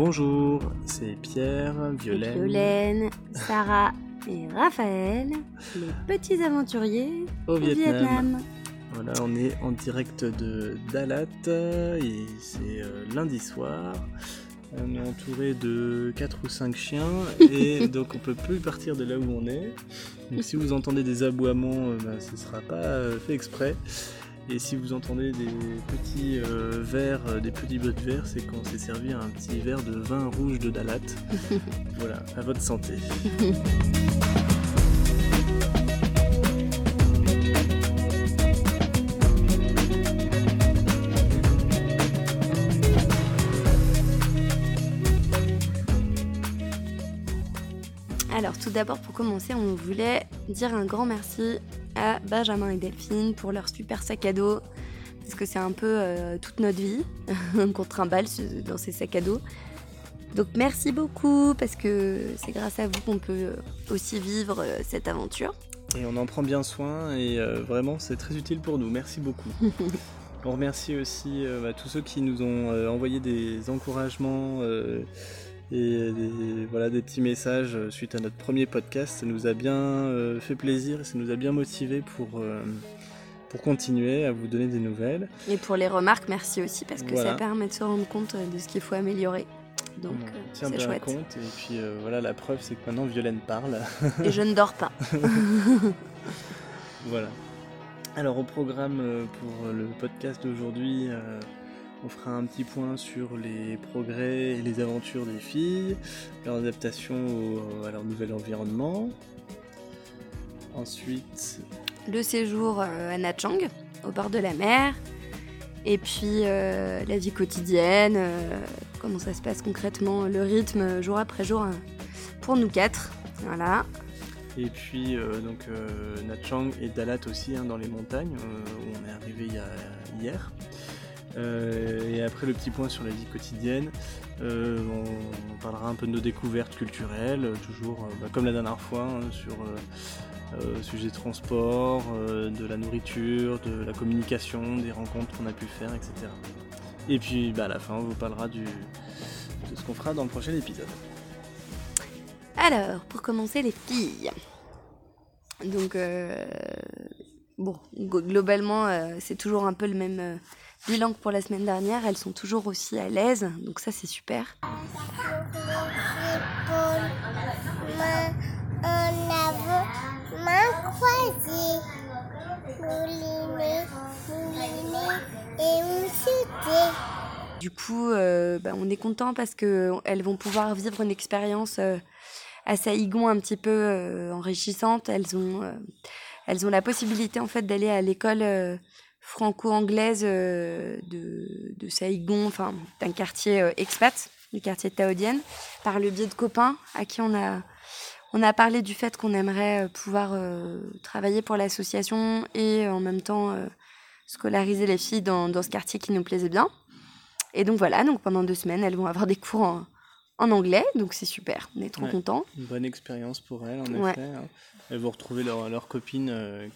bonjour, c'est Pierre, Violaine, Violaine, Sarah et Raphaël, les petits aventuriers au au Vietnam. Vietnam. Voilà, on est en direct de Dalat et c'est euh, lundi soir. On est entouré de 4 ou 5 chiens et donc on peut plus partir de là où on est. Donc si vous entendez des aboiements, euh, bah, ce sera pas euh, fait exprès. Et si vous entendez des petits euh, verres, euh, des petits bottes verts, c'est qu'on s'est servi un petit verre de vin rouge de Dalat. voilà, à votre santé. tout d'abord pour commencer, on voulait dire un grand merci à Benjamin et Delphine pour leur super sac à dos. Parce que c'est un peu euh, toute notre vie qu'on trimballe dans ces sacs à dos. Donc merci beaucoup parce que c'est grâce à vous qu'on peut aussi vivre euh, cette aventure. Et on en prend bien soin et euh, vraiment c'est très utile pour nous. Merci beaucoup. on remercie aussi bah, tous ceux qui nous ont envoyé des encouragements et des, voilà, des petits messages euh, suite à notre premier podcast. Ça nous a bien euh, fait plaisir et ça nous a bien motivé pour, euh, pour continuer à vous donner des nouvelles. Et pour les remarques, merci aussi parce que Voilà. ça permet de se rendre compte de ce qu'il faut améliorer. Donc on en tient bien chouette. compte et puis euh, voilà la preuve c'est que maintenant Violaine parle. Et je ne dors pas. Voilà. Alors au programme pour le podcast d'aujourd'hui, on fera un petit point sur les progrès et les aventures des filles, leur adaptation au- à leur nouvel environnement. Ensuite, le séjour euh, à Nha Trang, au bord de la mer, et puis euh, la vie quotidienne, euh, comment ça se passe concrètement, le rythme euh, jour après jour euh, pour nous quatre. Voilà. et puis euh, donc euh, Trang et Dalat aussi hein, dans les montagnes euh, où on est arrivé hier. Euh, et après le petit point sur la vie quotidienne, euh, on, parlera un peu de nos découvertes culturelles, euh, toujours bah, comme la dernière fois hein, sur euh, sujet de transport, de la nourriture, de la communication, des rencontres qu'on a pu faire, etc. Et puis bah, à la fin on vous parlera de ce qu'on fera dans le prochain épisode. Alors, pour commencer, les filles. Donc, bon, globalement, c'est toujours un peu le même bilan que pour la semaine dernière. Elles sont toujours aussi à l'aise, donc ça, c'est super. Du coup, euh, bah, on est content parce que elles vont pouvoir vivre une expérience euh, à Saïgon un petit peu euh, enrichissante. Elles ont, euh, elles ont la possibilité en fait d'aller à l'école euh, franco-anglaise euh, de, de Saïgon, enfin d'un quartier euh, expat, du quartier de Taodienne, par le biais de copains à qui on a on a parlé du fait qu'on aimerait euh, pouvoir travailler pour l'association et en même temps scolariser les filles dans, dans ce quartier qui nous plaisait bien. Et donc voilà, donc pendant deux semaines, elles vont avoir des cours en, en anglais, donc c'est super, on est trop Ouais. contents. Une bonne expérience pour elles, en Ouais. effet. hein. Elles vont retrouver leur, leur copine euh,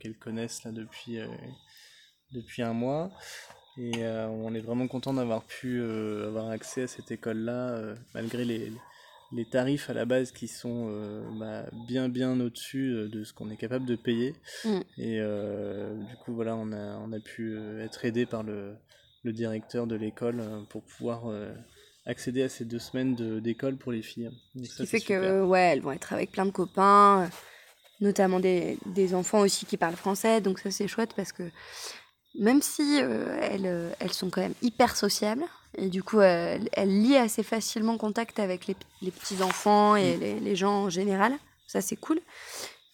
qu'elles connaissent là depuis, euh, depuis un mois. Et euh, on est vraiment content d'avoir pu euh, avoir accès à cette école-là, euh, malgré les, les tarifs à la base qui sont bah, bien bien au-dessus de ce qu'on est capable de payer. Mm. Et du coup, voilà, on a, on a pu être aidé par le, le directeur de l'école pour pouvoir accéder à ces deux semaines de- d'école pour les filles. Donc Ce qui fait super. que, ouais, elles vont être avec plein de copains, notamment des, des enfants aussi qui parlent français, donc ça c'est chouette parce que même si euh, elles, euh, elles sont quand même hyper sociables, et du coup euh, elles, elles lient assez facilement contact avec les, les petits-enfants et Mm. les, les gens en général, ça c'est cool.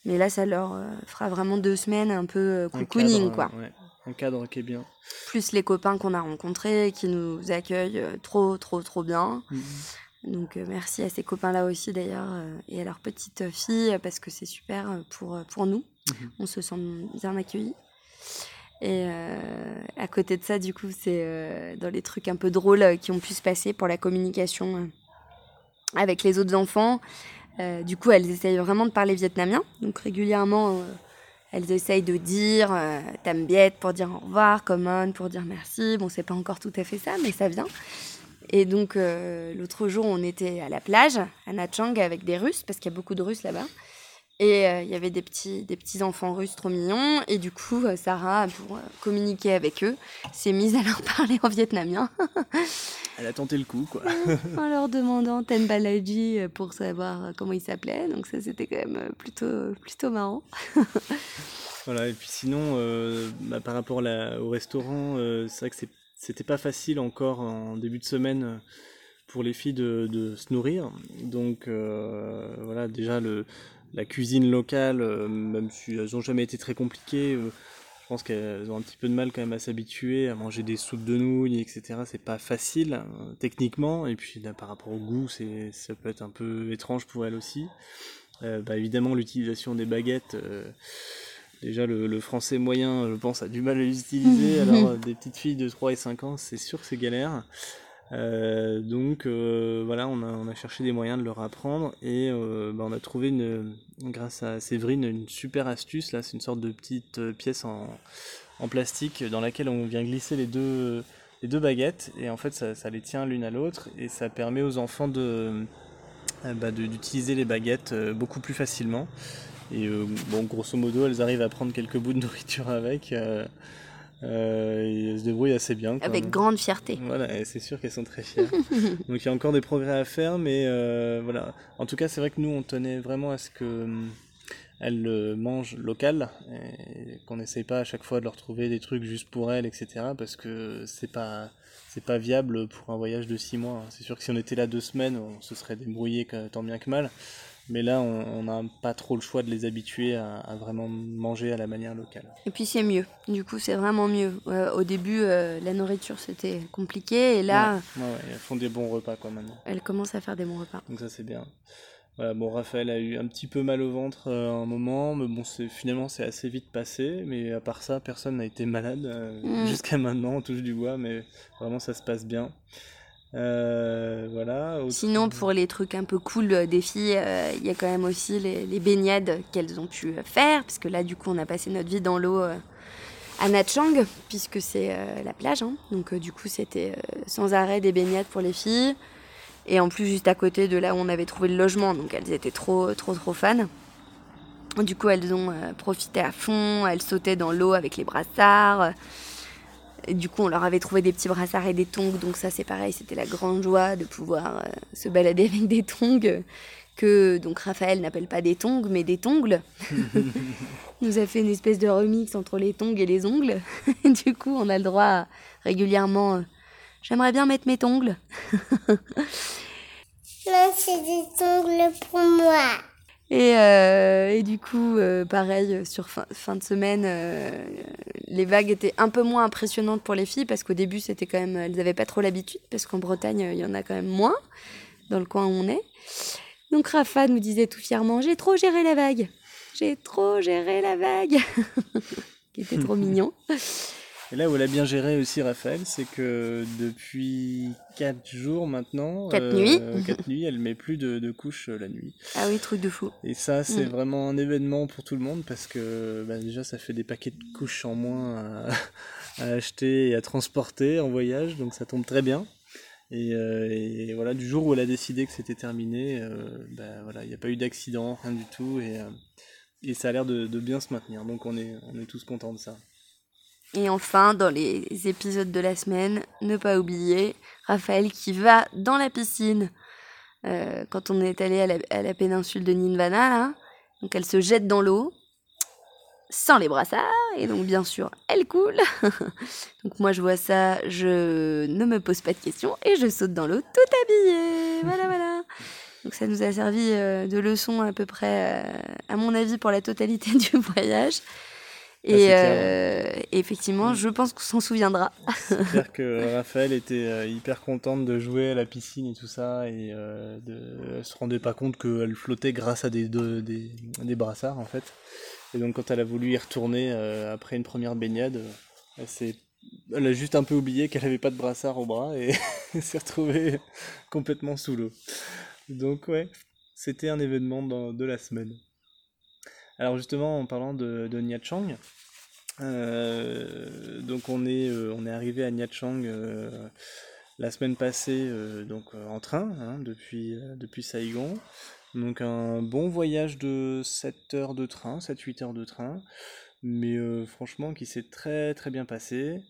Mais là, ça leur fera vraiment deux semaines un peu cocooning, quoi. ouais, un cadre qui est bien. plus les copains qu'on a rencontrés qui nous accueillent trop trop trop bien. Donc euh, merci à ces copains-là aussi d'ailleurs euh, et à leurs petites filles parce que c'est super pour, pour nous. Mhm. On se sent bien accueillis. Et euh, à côté de ça, du coup, c'est euh, dans les trucs un peu drôles euh, qui ont pu se passer pour la communication avec les autres enfants. Du coup, elles essayent vraiment de parler vietnamien. Donc régulièrement, elles essayent de dire euh, pour dire au revoir, common pour dire merci. Bon, c'est pas encore tout à fait ça, mais ça vient. Et donc, l'autre jour, on était à la plage, à Nachang, avec des Russes, parce qu'il y a beaucoup de Russes là-bas. Et il y avait des petits, des petits enfants russes trop mignons. Et du coup, Sarah, pour communiquer avec eux, s'est mise à leur parler en vietnamien. Elle a tenté le coup, quoi. en leur demandant Ten Balaji pour savoir comment il s'appelait. Donc ça, c'était quand même plutôt, plutôt marrant. voilà, et puis sinon, bah, par rapport au restaurant, c'est vrai que c'était pas facile encore en début de semaine pour les filles de, se nourrir. Donc voilà, déjà le, la cuisine locale, euh, même si elles n'ont jamais été très compliquées, euh, je pense qu'elles ont un petit peu de mal quand même à s'habituer à manger des soupes de nouilles, etc. C'est pas facile euh, techniquement, et puis par rapport au goût, c'est, ça peut être un peu étrange pour elles aussi. Bah, évidemment, l'utilisation des baguettes. Déjà, le, français moyen, je pense, a du mal à les utiliser. Alors, des petites filles de 3 et 5 ans, c'est sûr que c'est galère. Euh, donc euh, voilà, on a, cherché des moyens de leur apprendre et euh, bah, on a trouvé grâce à Séverine une super astuce. Là, c'est une sorte de petite pièce en, plastique dans laquelle on vient glisser les deux, baguettes et en fait ça, ça les tient l'une à l'autre et ça permet aux enfants de, bah, d'utiliser les baguettes beaucoup plus facilement. Et bon, grosso modo, elles arrivent à prendre quelques bouts de nourriture avec. Euh, elles se débrouillent assez bien. Avec grande fierté. Voilà, c'est sûr qu'elles sont très fières. Donc il y a encore des progrès à faire, mais euh, voilà. En tout cas, c'est vrai que nous, on tenait vraiment à ce que euh, elles mangent local, et qu'on n'essaye pas à chaque fois de leur trouver des trucs juste pour elles, etc. Parce que c'est pas c'est pas viable pour un voyage de six mois. C'est sûr que si on était là deux semaines, on se serait débrouillé tant bien que mal. Mais là, on n'a pas trop le choix de les habituer à, vraiment manger à la manière locale. Et puis c'est mieux. Du coup, c'est vraiment mieux. Euh, au début, euh, la nourriture c'était compliqué, et là, ouais, elles font des bons repas quoi maintenant. Elles commencent à faire des bons repas. Donc ça c'est bien. bon, Raphaël a eu un petit peu mal au ventre euh, un moment, mais bon, finalement c'est assez vite passé. Mais à part ça, personne n'a été malade mm. jusqu'à maintenant. On touche du bois, mais vraiment ça se passe bien. Euh, voilà. Sinon, pour les trucs un peu cool euh, des filles, euh, il y a quand même aussi les, baignades qu'elles ont pu faire, parce que là, du coup, on a passé notre vie dans l'eau à Natchang, puisque c'est la plage. Hein. Donc, du coup, c'était sans arrêt des baignades pour les filles. Et en plus, juste à côté de là où on avait trouvé le logement, donc elles étaient trop, trop, trop fans. Du coup, elles ont profité à fond, elles sautaient dans l'eau avec les brassards du coup, on leur avait trouvé des petits brassards et des tongs, donc ça c'est pareil, c'était la grande joie de pouvoir euh, se balader avec des tongs que donc Raphaël n'appelle pas des tongs mais des tongles. nous a fait une espèce de remix entre les tongs et les ongles. du coup, on a le droit régulièrement. Euh, j'aimerais bien mettre mes tongles. non, c'est des tongles pour moi. Et, euh, et, du coup, euh, pareil, sur fin, de semaine, euh, les vagues étaient un peu moins impressionnantes pour les filles parce qu'au début, c'était quand même, elles n'avaient pas trop l'habitude parce qu'en Bretagne, il y en a quand même moins dans le coin où on est. Donc Rafa nous disait tout fièrement, j'ai trop géré la vague, j'ai trop géré la vague, qui était trop mignon. Et là où elle a bien géré aussi Raphaël, c'est que depuis 4 jours maintenant, 4 euh, nuits, 4 nuits, elle met plus de, de couches euh, la nuit. Ah oui, truc de fou. Et ça, c'est mm. vraiment un événement pour tout le monde parce que bah, déjà, ça fait des paquets de couches en moins à, acheter et à transporter en voyage, donc ça tombe très bien. Et, euh, voilà, du jour où elle a décidé que c'était terminé, bah, voilà, il n'y a pas eu d'accident, rien du tout, et, et ça a l'air de, de, bien se maintenir. Donc on est, on est tous contents de ça. Et enfin, dans les épisodes de la semaine, ne pas oublier Raphaël qui va dans la piscine euh, quand on est allé à la, péninsule de Ninvana. Donc elle se jette dans l'eau sans les brassards et donc bien sûr elle coule. donc moi je vois ça, je ne me pose pas de questions et je saute dans l'eau tout habillée. Voilà voilà. Donc ça nous a servi euh, de leçon à peu près, euh, à mon avis, pour la totalité du voyage. Et euh, effectivement, je pense qu'on s'en souviendra. C'est clair que Raphaël était euh, hyper contente de jouer à la piscine et tout ça, et euh, de, se rendait pas compte qu'elle flottait grâce à des, des, des, brassards en fait. Et donc quand elle a voulu y retourner euh, après une première baignade, elle, elle a juste un peu oublié qu'elle avait pas de brassard au bras et s'est retrouvée complètement sous l'eau. Donc ouais, c'était un événement de la semaine. Alors justement, en parlant de, de Nha Chang, euh, donc on est, euh, on est arrivé à Nha Chang euh, la semaine passée donc en train hein, depuis, depuis Saigon. Donc un bon voyage de 7 heures de train, 7-8 heures de train, mais franchement qui s'est très très bien passé.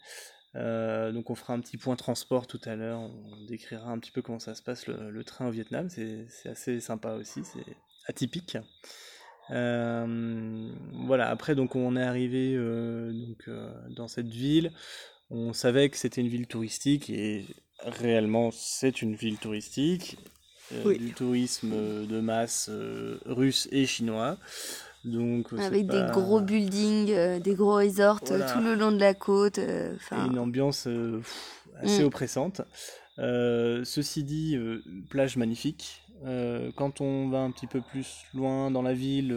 donc on fera un petit point transport tout à l'heure, on décrira un petit peu comment ça se passe le, train au Vietnam, c'est assez sympa aussi, c'est atypique. Voilà, après donc on est arrivé donc, dans cette ville, on savait que c'était une ville touristique et réellement c'est une ville touristique, euh, du tourisme de masse euh, russe et chinois. Donc, Avec des gros buildings, euh, des gros resorts tout le long de la côte. une ambiance assez mm. oppressante. ceci dit, plage magnifique. Quand on va un petit peu plus loin dans la ville,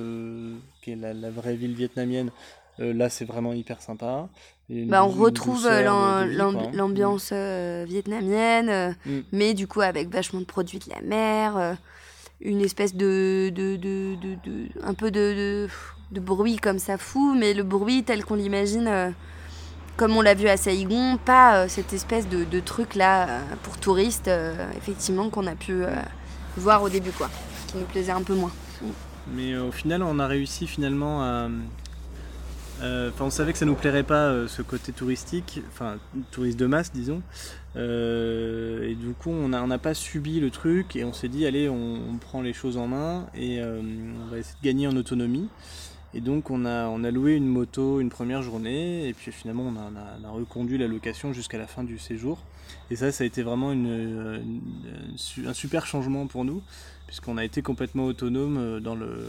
qui est la, vraie ville vietnamienne, là c'est vraiment hyper sympa. Bah, on retrouve euh, l'ambiance euh, vietnamienne, euh, mm. mais du coup avec vachement de produits de la mer, une espèce de, de, de, de un peu de, de, bruit comme ça fou, mais le bruit tel qu'on l'imagine, comme on l'a vu à Saigon, pas cette espèce de, truc là pour touristes, effectivement qu'on a pu voir au début quoi, qui nous plaisait un peu moins. Mais au final, on a réussi finalement à euh, on savait que ça nous plairait pas euh, ce côté touristique, enfin touriste de masse disons. Euh, et du coup on n'a pas subi le truc et on s'est dit allez on, prend les choses en main et on va essayer de gagner en autonomie. Et donc on a, on a loué une moto une première journée et puis finalement on a, reconduit la location jusqu'à la fin du séjour. Et ça ça a été vraiment un super changement pour nous puisqu'on a été complètement autonome dans le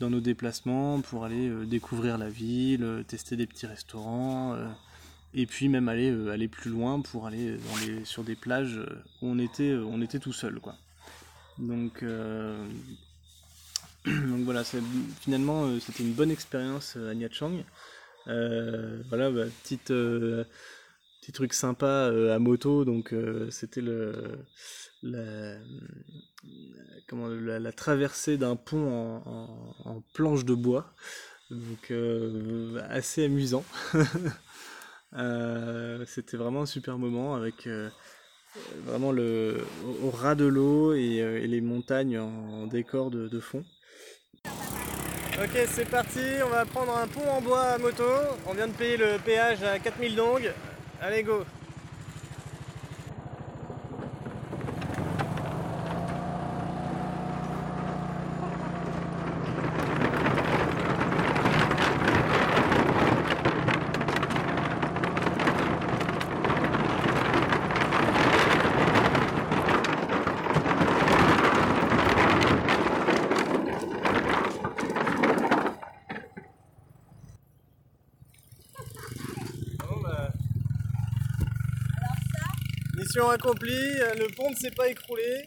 dans nos déplacements pour aller euh, découvrir la ville, euh, tester des petits restaurants, euh, et puis même aller, aller plus loin pour aller sur des plages où on était, on était tout seul. Quoi. Donc, voilà, finalement c'était une bonne expérience à Nha Trang. voilà, bah, petite, truc sympa à moto, donc c'était le la, comment, la, traversée d'un pont en, planche de bois. Donc euh, assez amusant. Euh, c'était vraiment un super moment avec euh, vraiment le, au, ras de l'eau et, les montagnes en, décor de, de fond. Ok, c'est parti, on va prendre un pont en bois à moto. On vient de payer le péage à 4000 dong. Allez, go! Mission accomplie, le pont ne s'est pas écroulé.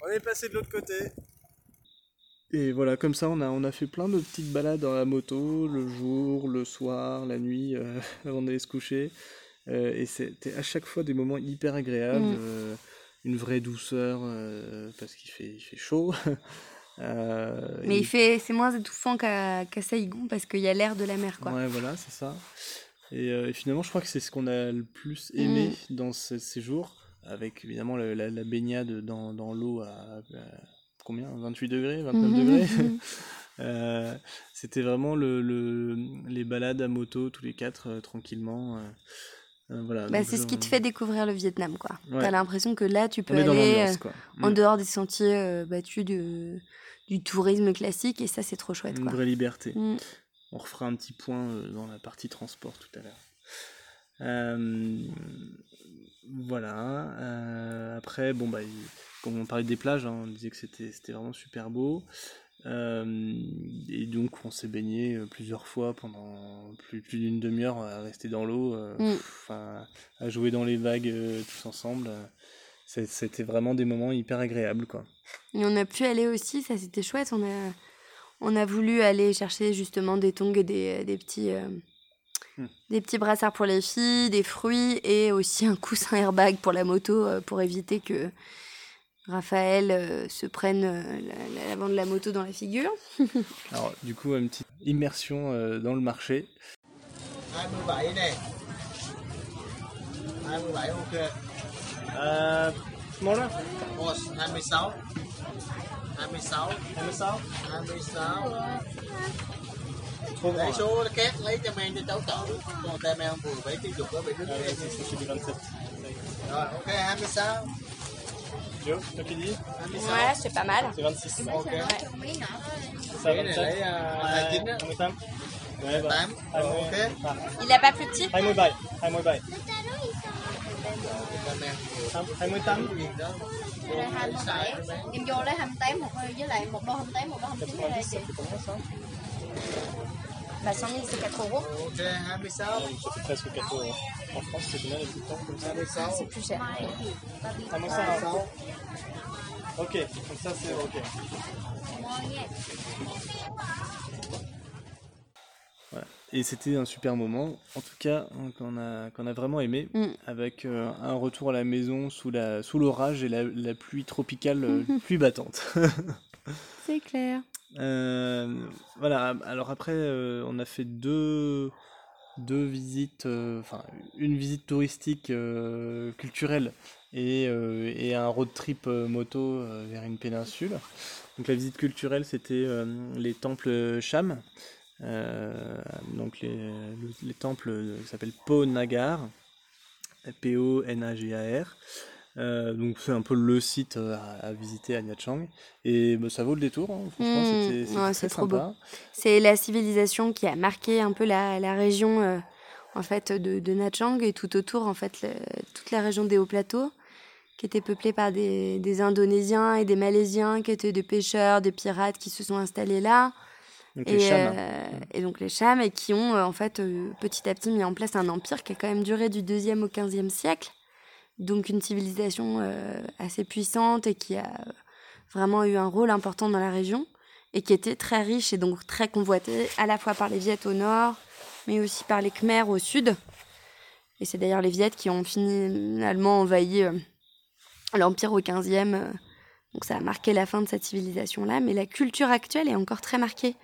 On est passé de l'autre côté. Et voilà, comme ça, on a, on a fait plein de petites balades dans la moto, le jour, le soir, la nuit, euh, avant d'aller se coucher. Euh, et c'était à chaque fois des moments hyper agréables, mm. euh, une vraie douceur, parce qu'il fait, il fait chaud. Mais il fait, c'est moins étouffant qu'à Saigon, parce qu'il y a l'air de la mer, quoi. Ouais, voilà, c'est ça. Euh, et, finalement, je crois que c'est ce qu'on a le plus aimé mm. dans ce séjour, avec évidemment la, baignade dans, dans l'eau à, combien? 28 degrés, 29 mm-hmm. degrés? Mm-hmm. euh, C'était vraiment le, le, les balades à moto tous les quatre, euh, tranquillement. voilà, bah, c'est ce qui te fait découvrir le Vietnam, quoi. T'as l'impression que là, tu peux aller en mm. dehors des sentiers battus de, du tourisme classique, et ça, c'est trop chouette. Une vraie liberté. On refera un petit point euh, dans la partie transport tout à l'heure. Euh, voilà. Euh, après, bon, bah, comme on parlait des plages, hein, on disait que c'était vraiment super beau. et donc, on s'est baigné plusieurs fois pendant plus, plus d'une demi-heure à rester dans l'eau, mm. à jouer dans les vagues tous ensemble. C'était vraiment des moments hyper agréables. Quoi. Et on a pu aller aussi, ça c'était chouette. On a on a voulu aller chercher justement des tongs et des, des petits, euh, hmm. des petits brassards pour les filles, des fruits et aussi un coussin airbag pour la moto euh, pour éviter que Raphaël euh, se prenne l'avant de la moto dans la figure. Alors, du coup, une petite immersion dans le marché. 27 ok. Uh, smaller? Boss 26. 26. 26? 26. Trop Lấy số két lấy cho mang cho cháu tự. Còn ta mang vừa bấy cái dục đó bị đứt Ah, dây. vas-y, ça fait du 27. Rồi ok 26. Joe, toi qui dis 26. Ouais, c'est pas mal. C'est 26. Ok. Ça, Cái này lấy 27? uh, 29 á. 28? Ouais, bah. 8. Ok. Ah. Il a pas plus petit 27, 27. Ta mang vừa 28? Yên đó. Đây 27 Em vô lấy 28 một với lại một đôi 28 một đôi 29 đây 90, chị Bah 100 000 c'est 4 euros. Ok 26. Ah, Ça fait presque 4 euros. En France, c'est combien les petits temps comme ça 26. C'est plus cher. Moi ça. Ok, donc ça c'est ok. Voilà. Et c'était un super moment, en tout cas hein, qu'on a, qu'on a vraiment aimé, Mm. avec euh, un retour à la maison sous la sous l'orage et la, la pluie tropicale euh, plus battante. C'est clair. Euh, voilà, alors après, on a fait deux, deux visites, enfin, une visite touristique culturelle et, et un road trip moto vers une péninsule. Donc la visite culturelle, c'était les temples Cham, donc les, le- les temples euh, s'appellent Po Nagar, P-O-N-A-G-A-R. Euh, donc c'est un peu le site euh, à, à visiter à Nha Trang et bah, ça vaut le détour hein. franchement Mmh, ouais, très c'est trop sympa. C'est la civilisation qui a marqué un peu la, la région euh, en fait de, de et tout autour en fait le- toute la région des hauts plateaux qui était peuplée par des, des Indonésiens et des Malaisiens qui étaient des pêcheurs, des pirates qui se sont installés là donc et, les Cham euh, et donc les Chams et qui ont euh, en fait euh, petit à petit mis en place un empire qui a quand même duré du 2e au 15e siècle. Donc une civilisation euh, assez puissante et qui a vraiment eu un rôle important dans la région et qui était très riche et donc très convoitée à la fois par les Viettes au nord mais aussi par les Khmers au sud. Et c'est d'ailleurs les Viettes qui ont finalement envahi euh, l'empire au 15e. euh, donc ça a marqué la fin de cette civilisation-là, mais la culture actuelle est encore très marquée.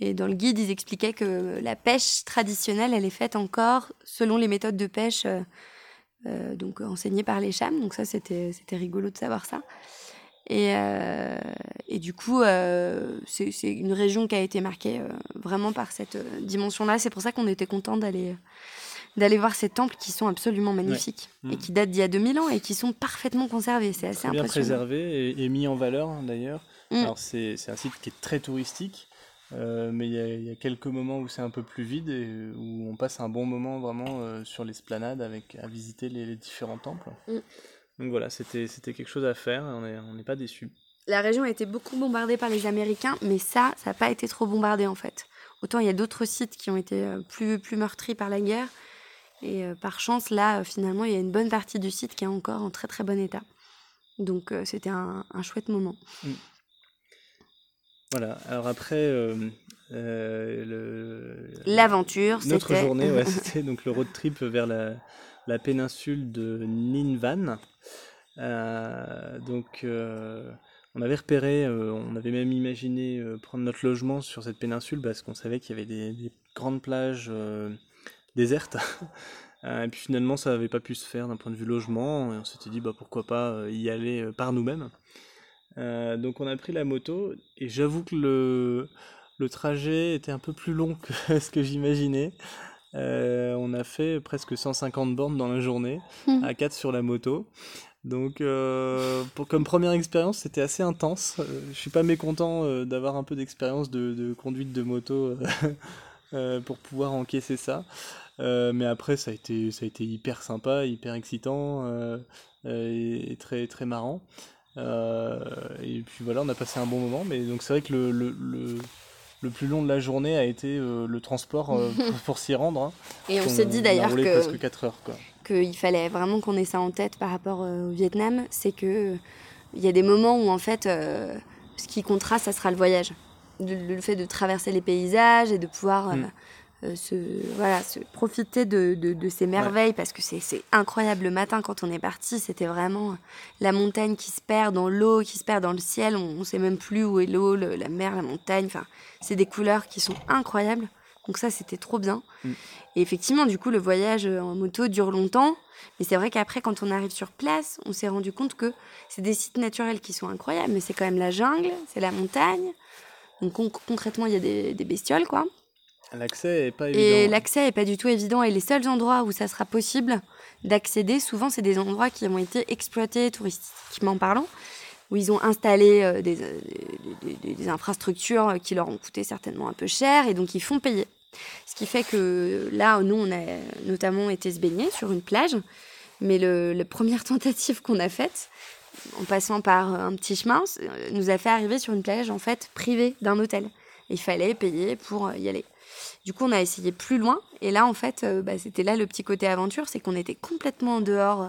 Et dans le guide, ils expliquaient que la pêche traditionnelle, elle est faite encore selon les méthodes de pêche euh, euh, donc enseignées par les chams. Donc ça, c'était c'était rigolo de savoir ça. Et, euh, et du coup, euh, c'est c'est une région qui a été marquée vraiment par cette dimension-là. C'est pour ça qu'on était content d'aller d'aller voir ces temples qui sont absolument magnifiques et qui datent d'il y a 2000 ans et qui sont parfaitement conservés. C'est assez très bien impressionnant. préservé et, et mis en valeur d'ailleurs Mm. alors c'est c'est un site qui est très touristique euh, mais il y, a- il y a quelques moments où c'est un peu plus vide et où on passe un bon moment vraiment euh, sur l'esplanade avec à visiter les, les différents temples Mm. donc voilà c'était c'était quelque chose à faire et on est- on n'est pas déçu La région a été beaucoup bombardée par les Américains, mais ça, ça n'a pas été trop bombardé en fait. Autant il y a d'autres sites qui ont été euh, plus, plus meurtris par la guerre. Et euh, par chance, là, euh, finalement, il y a une bonne partie du site qui est encore en très très bon état. Donc euh, c'était un, un chouette moment. Voilà alors après euh, euh, L'aventure, Notre c'était- journée, ouais, c'était donc le road trip vers la, la péninsule de Ninvan. Euh, donc, on avait repéré, on avait même imaginé prendre notre logement sur cette péninsule parce qu'on savait qu'il y avait des, des grandes plages désertes. Et puis finalement, ça n'avait pas pu se faire d'un point de vue logement. Et on s'était dit, bah, pourquoi pas y aller par nous-mêmes. Euh, donc, on a pris la moto et j'avoue que le, le trajet était un peu plus long que ce que j'imaginais. Euh, on a fait presque 150 bornes dans la journée, Mhm. à 4 sur la moto. Donc, euh, pour, comme première expérience, c'était assez intense. Je suis pas mécontent d'avoir un peu d'expérience de, de conduite de moto pour pouvoir encaisser ça. Euh, mais après, ça a été, ça a été hyper sympa, hyper excitant euh, et, et très, très marrant. Euh, et puis voilà, on a passé un bon moment. Mais donc, c'est vrai que le, le, le, le plus long de la journée a été euh, le transport euh, pour, pour s'y rendre. hein. Et on On- s'est dit d'ailleurs que presque 4 heures. Quoi. qu'il fallait vraiment qu'on ait ça en tête par rapport euh, au Vietnam, c'est que il y a des moments où en fait ce qui comptera, ça sera le voyage. Le, le fait de traverser les paysages et de pouvoir Mm. Euh, se, voilà, se profiter de, de- de ces merveilles parce que c'est c'est incroyable le matin quand on est parti, c'était vraiment la montagne qui se perd dans l'eau, qui se perd dans le ciel, on, on sait même plus où est l'eau, le- la mer, la montagne, enfin c'est des couleurs qui sont incroyables. Donc ça c'était trop bien. Mm. Et effectivement, du coup, le voyage euh, en moto dure longtemps. Mais c'est vrai qu'après, quand on arrive sur place, on s'est rendu compte que c'est des sites naturels qui sont incroyables, mais c'est quand même la jungle, c'est la montagne. Donc con- concrètement, il y a des, des bestioles, quoi. L'accès est pas Et évident. l'accès est pas du tout évident. Et les seuls endroits où ça sera possible d'accéder, souvent, c'est des endroits qui ont été exploités touristiquement parlant, où ils ont installé euh, des, euh, des- infrastructures qui leur ont coûté certainement un peu cher, et donc ils font payer. Ce qui fait que là, nous, on a notamment été se baigner sur une plage, mais le, la première tentative qu'on a faite, en passant par un petit chemin, euh, nous a fait arriver sur une plage en fait privée d'un hôtel. Il fallait payer pour euh, y aller. Du coup, on a essayé plus loin. Et là, en fait, euh, bah, c'était là le petit côté aventure, c'est qu'on était complètement en dehors euh,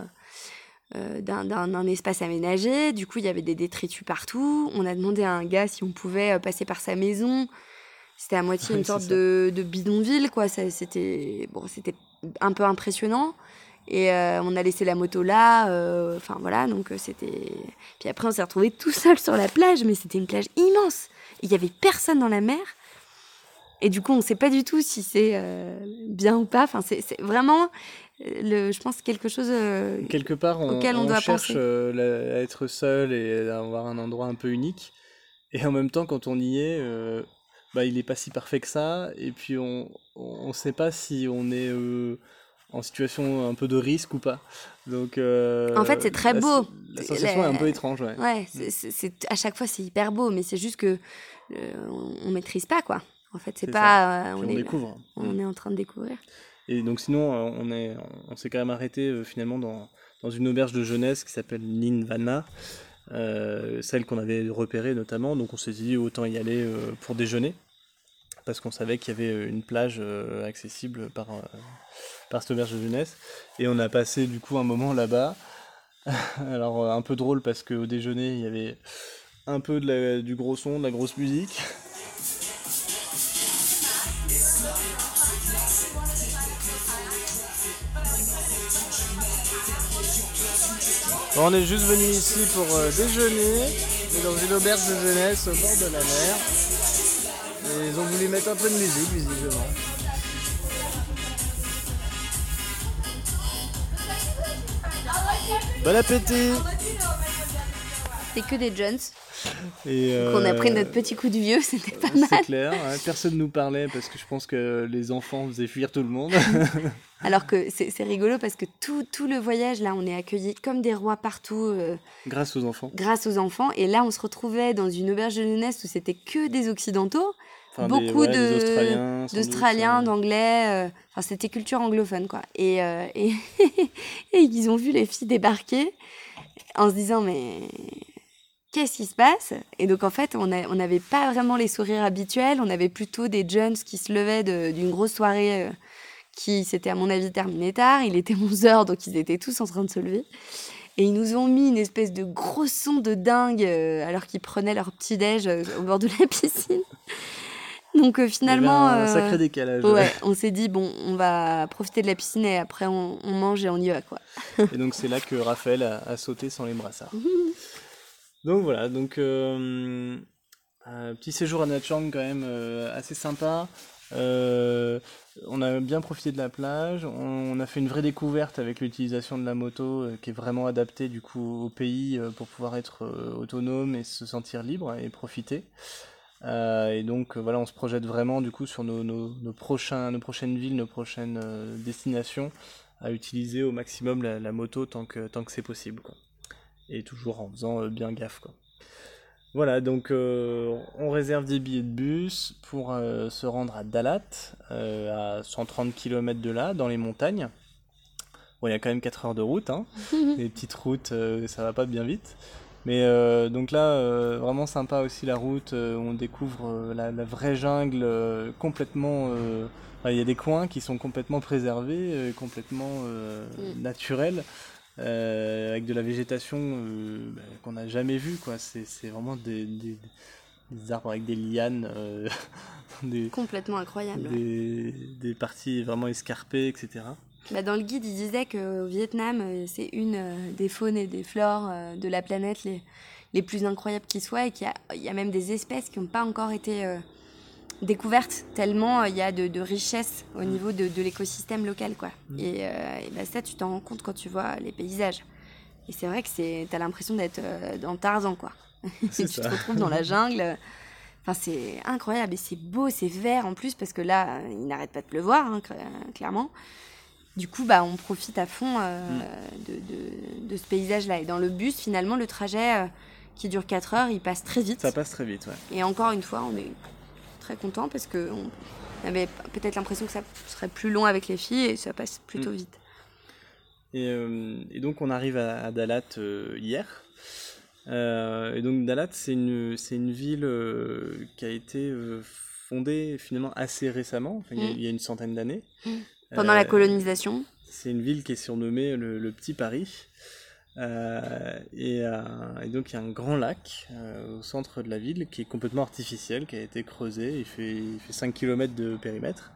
euh, d'un- espace aménagé. Du coup, il y avait des détritus partout. On a demandé à un gars si on pouvait passer par sa maison. C'était à moitié Oui, une sorte de, de bidonville, quoi. C'était bon, c'était un peu impressionnant. Et euh, on a laissé la moto là. euh, Enfin, voilà, donc c'était. Puis après, on s'est retrouvés tout seul sur la plage, mais c'était une plage immense. Il y avait personne dans la mer. Et du coup, on ne sait pas du tout si c'est euh, bien ou pas. Enfin, c'est vraiment, euh, le, je pense, quelque chose. euh, Quelque part, on, auquel on on doit cherche penser. euh, à être seul et à avoir un endroit un peu unique. Et en même temps, quand on y est, bah, il n'est pas si parfait que ça. Et puis, on ne sait pas si on est en situation un peu de risque ou pas. Donc, euh, En fait, c'est très la- beau. La sensation La- est un peu étrange, ouais. À chaque fois c'est hyper beau, mais c'est juste que euh, on, on maîtrise pas quoi. En fait, c'est pas. euh, on, on est, découvre. on est en train de découvrir. Et donc sinon, euh, on est, on s'est quand même arrêté euh, finalement dans, dans une auberge de jeunesse qui s'appelle Ninvana, euh, celle qu'on avait repérée notamment. Donc on s'est dit autant y aller pour déjeuner, parce qu'on savait qu'il y avait une plage accessible par, par cette auberge de jeunesse. Et on a passé du coup un moment là-bas. Alors un peu drôle parce qu'au déjeuner, il y avait un peu de la- du gros son, de la grosse musique. On est juste venu ici pour euh, déjeuner, dans une auberge de jeunesse au bord de la mer. Et ils ont voulu mettre un peu de musique, visiblement. Bon appétit C'est que des jeunes. Et, Donc on a pris notre petit coup du vieux, c'était pas C'est mal. clair, hein, personne nous parlait parce que je pense que les enfants faisaient fuir tout le monde. Alors que c'est c'est rigolo parce que tout, tout le voyage là, on est accueillis comme des rois partout. euh, Grâce aux enfants. grâce aux enfants. Et là, on se retrouvait dans une auberge de jeunesse où c'était que des Occidentaux, Enfin, beaucoup ouais, de- d'Australiens, d'Anglais. euh, Enfin, c'était culture anglophone, quoi. Et, euh, et, et ils ont vu les filles débarquer en se disant, mais qu'est-ce qui se passe? Et donc, en fait, on n'avait pas vraiment les sourires habituels. On avait plutôt des jeunes qui se levaient d'une grosse soirée euh, qui s'était, à mon avis, terminée tard. Il était 11h, donc ils étaient tous en train de se lever. Et ils nous ont mis une espèce de gros son de dingue euh, alors qu'ils prenaient leur petit-déj euh, au bord de la piscine. Donc euh, il y avait finalement, un sacré décalage. ouais, on s'est dit bon, on va profiter de la piscine et après on, on mange et on y va quoi. Et donc c'est là que Raphaël a, a sauté sans les brassards. donc voilà, donc euh, un petit séjour à Nha Trang quand même euh, assez sympa. Euh, on a bien profité de la plage. On, a fait une vraie découverte avec l'utilisation de la moto qui est vraiment adaptée du coup au pays pour pouvoir être autonome et se sentir libre et profiter. Et donc voilà, on se projette vraiment du coup sur nos, prochaines villes, nos prochaines destinations à utiliser au maximum la, moto tant que, c'est possible. Et toujours en faisant euh, bien gaffe. Quoi. Voilà, donc euh, on réserve des billets de bus pour euh, se rendre à Dalat, euh, à 130 km de là, dans les montagnes. Bon, il y a quand même 4 heures de route, hein. les petites routes, ça va pas bien vite. Mais donc là, vraiment sympa aussi la route, on découvre la, la vraie jungle complètement... enfin, Il y a des coins qui sont complètement préservés, complètement Mm. naturels, euh, avec de la végétation euh, bah, qu'on n'a jamais vue. quoi. C'est c'est vraiment des, des- des arbres avec des lianes, euh, des, Complètement incroyable. ouais. des, des parties vraiment escarpées, etc. Bah, dans le guide, il disait qu'au Vietnam, c'est une des faunes et des flores de la planète les, les plus incroyables qui soient et qu'il y a, il y a même des espèces qui n'ont pas encore été découverte tellement il y a de, de richesse au niveau de, de l'écosystème local quoi. Mm. Et, euh, et bah, ça tu t'en rends compte quand tu vois les paysages. Et c'est vrai que c'est t'as l'impression d'être euh, dans Tarzan quoi. Tu ça. te retrouves dans la jungle. Enfin c'est incroyable et c'est beau, c'est vert en plus parce que là euh, il n'arrête pas de pleuvoir hein, cl- clairement. Du coup bah on profite à fond euh, de, de, de ce paysage là. Et dans le bus finalement le trajet euh, qui dure 4 heures il passe très vite. Ça passe très vite, ouais. Et encore une fois, on est très content parce que on avait peut-être l'impression que ça serait plus long avec les filles et ça passe plutôt Mm. vite. Et, euh, et donc on arrive à, à Dalat euh, hier. Euh, et donc Dalat, c'est une, une ville qui a été fondée finalement assez récemment, enfin, il, y a, Mm. il y a une centaine d'années. Pendant Euh, la colonisation, C'est une ville qui est surnommée le, le Petit Paris. Euh, et, euh, et donc il y a un grand lac euh, au centre de la ville qui est complètement artificiel, qui a été creusé. Il fait, il fait 5 km de périmètre.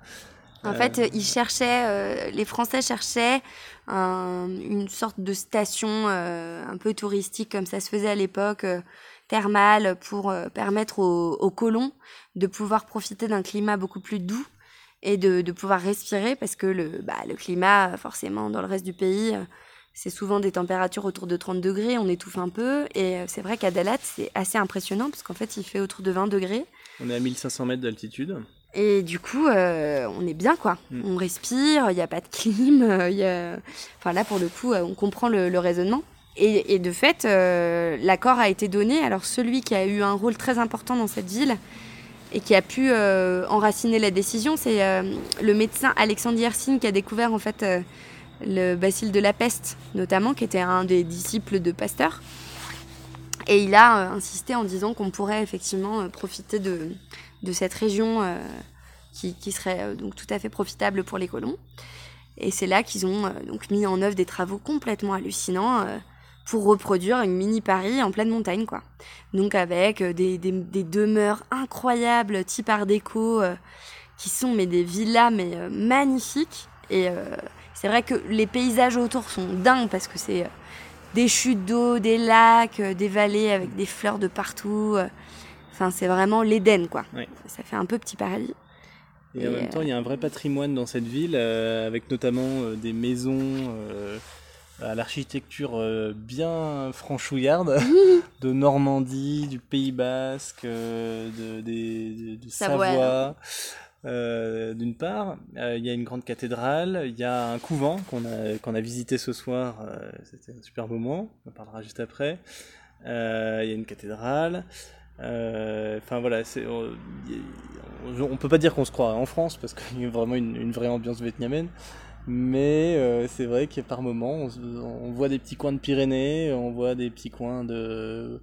en fait, ils cherchaient, les Français cherchaient un- une sorte de station un peu touristique comme ça se faisait à l'époque, thermale, pour permettre aux, aux colons de pouvoir profiter d'un climat beaucoup plus doux et de, de pouvoir respirer parce que le, bah, le climat, forcément, dans le reste du pays, c'est souvent des températures autour de 30 degrés, on étouffe un peu. Et euh, c'est vrai qu'à Dalat, c'est assez impressionnant parce qu'en fait, il fait autour de 20 degrés. On est à 1500 mètres d'altitude. Et du coup, euh, on est bien, quoi. Mm. On respire, il n'y a pas de clim. euh, il y a... Enfin, là, pour le coup, on comprend le, le raisonnement. Et, et de fait, euh, l'accord a été donné. Alors, celui qui a eu un rôle très important dans cette ville et qui a pu euh, enraciner la décision, c'est le médecin Alexandre Yersin qui a découvert, en fait, le bacille de la peste, notamment, qui était un des disciples de Pasteur. Et il a euh, insisté en disant qu'on pourrait effectivement euh, profiter de, cette région euh, qui, serait donc tout à fait profitable pour les colons. Et c'est là qu'ils ont donc mis en œuvre des travaux complètement hallucinants pour reproduire une mini Paris en pleine montagne, quoi. Donc avec des, demeures incroyables, type art déco, qui sont mais des villas mais magnifiques. Et c'est vrai que les paysages autour sont dingues parce que c'est euh, des chutes d'eau, des lacs, euh, des vallées avec des fleurs de partout. euh. Enfin, c'est vraiment l'Éden, quoi. Ouais. Ça fait un peu petit Paris. Et, en même temps, il y a un vrai patrimoine dans cette ville, euh, avec notamment euh, des maisons à l'architecture bien franchouillarde, de Normandie, du Pays Basque, de, des- de- de Savoie. Savoie. Euh, D'une part, Euh, il y a une grande cathédrale, il y a un couvent qu'on a, qu'on a visité ce soir, euh, c'était un super moment, on en parlera juste après. Il y a une cathédrale. Enfin voilà, on, on peut pas dire qu'on se croit en France parce qu'il y a vraiment une, vraie ambiance vietnamienne. Mais c'est vrai a par moments, on, voit des petits coins de Pyrénées, on voit des petits coins de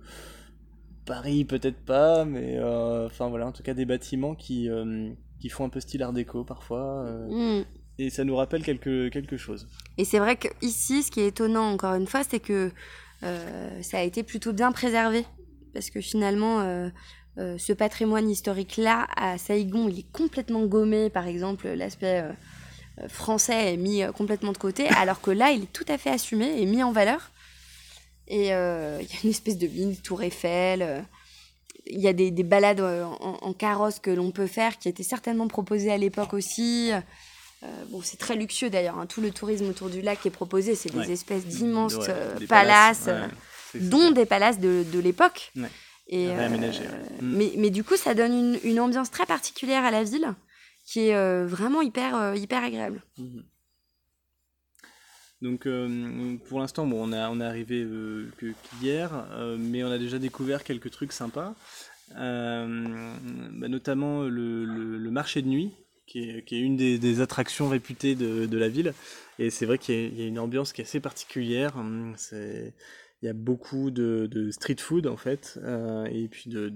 Paris, peut-être pas, mais enfin voilà, en tout cas des bâtiments qui, qui font un peu style art déco parfois. euh, Mm. et ça nous rappelle quelque, quelque chose. Et c'est vrai que ici, ce qui est étonnant, encore une fois, c'est que euh, ça a été plutôt bien préservé. Parce que finalement, euh, ce patrimoine historique-là, à Saïgon, il est complètement gommé. Par exemple, l'aspect euh, français est mis euh, complètement de côté, alors que là, il est tout à fait assumé et mis en valeur. Et il y a une espèce de mini tour Eiffel. Il y a des, des balades euh, en, en carrosse que l'on peut faire, qui étaient certainement proposées à l'époque aussi. Euh, bon, c'est très luxueux d'ailleurs. hein. Tout le tourisme autour du lac est proposé, c'est des Ouais. espèces d'immenses Ouais, euh, palaces, ouais, dont des palaces de, de l'époque. Et. Mm. mais, mais du coup, ça donne une, une ambiance très particulière à la ville, qui est vraiment hyper, hyper agréable. Mhm. Donc euh, pour l'instant, bon, on, a, on est arrivé euh, qu'hier, euh, mais on a déjà découvert quelques trucs sympas, Euh, bah, notamment le, marché de nuit, qui est, une des, attractions réputées de, de la ville. Et c'est vrai qu'il y, a- une ambiance qui est assez particulière. Hum, C'est, il y a beaucoup de, street food en fait, et puis de,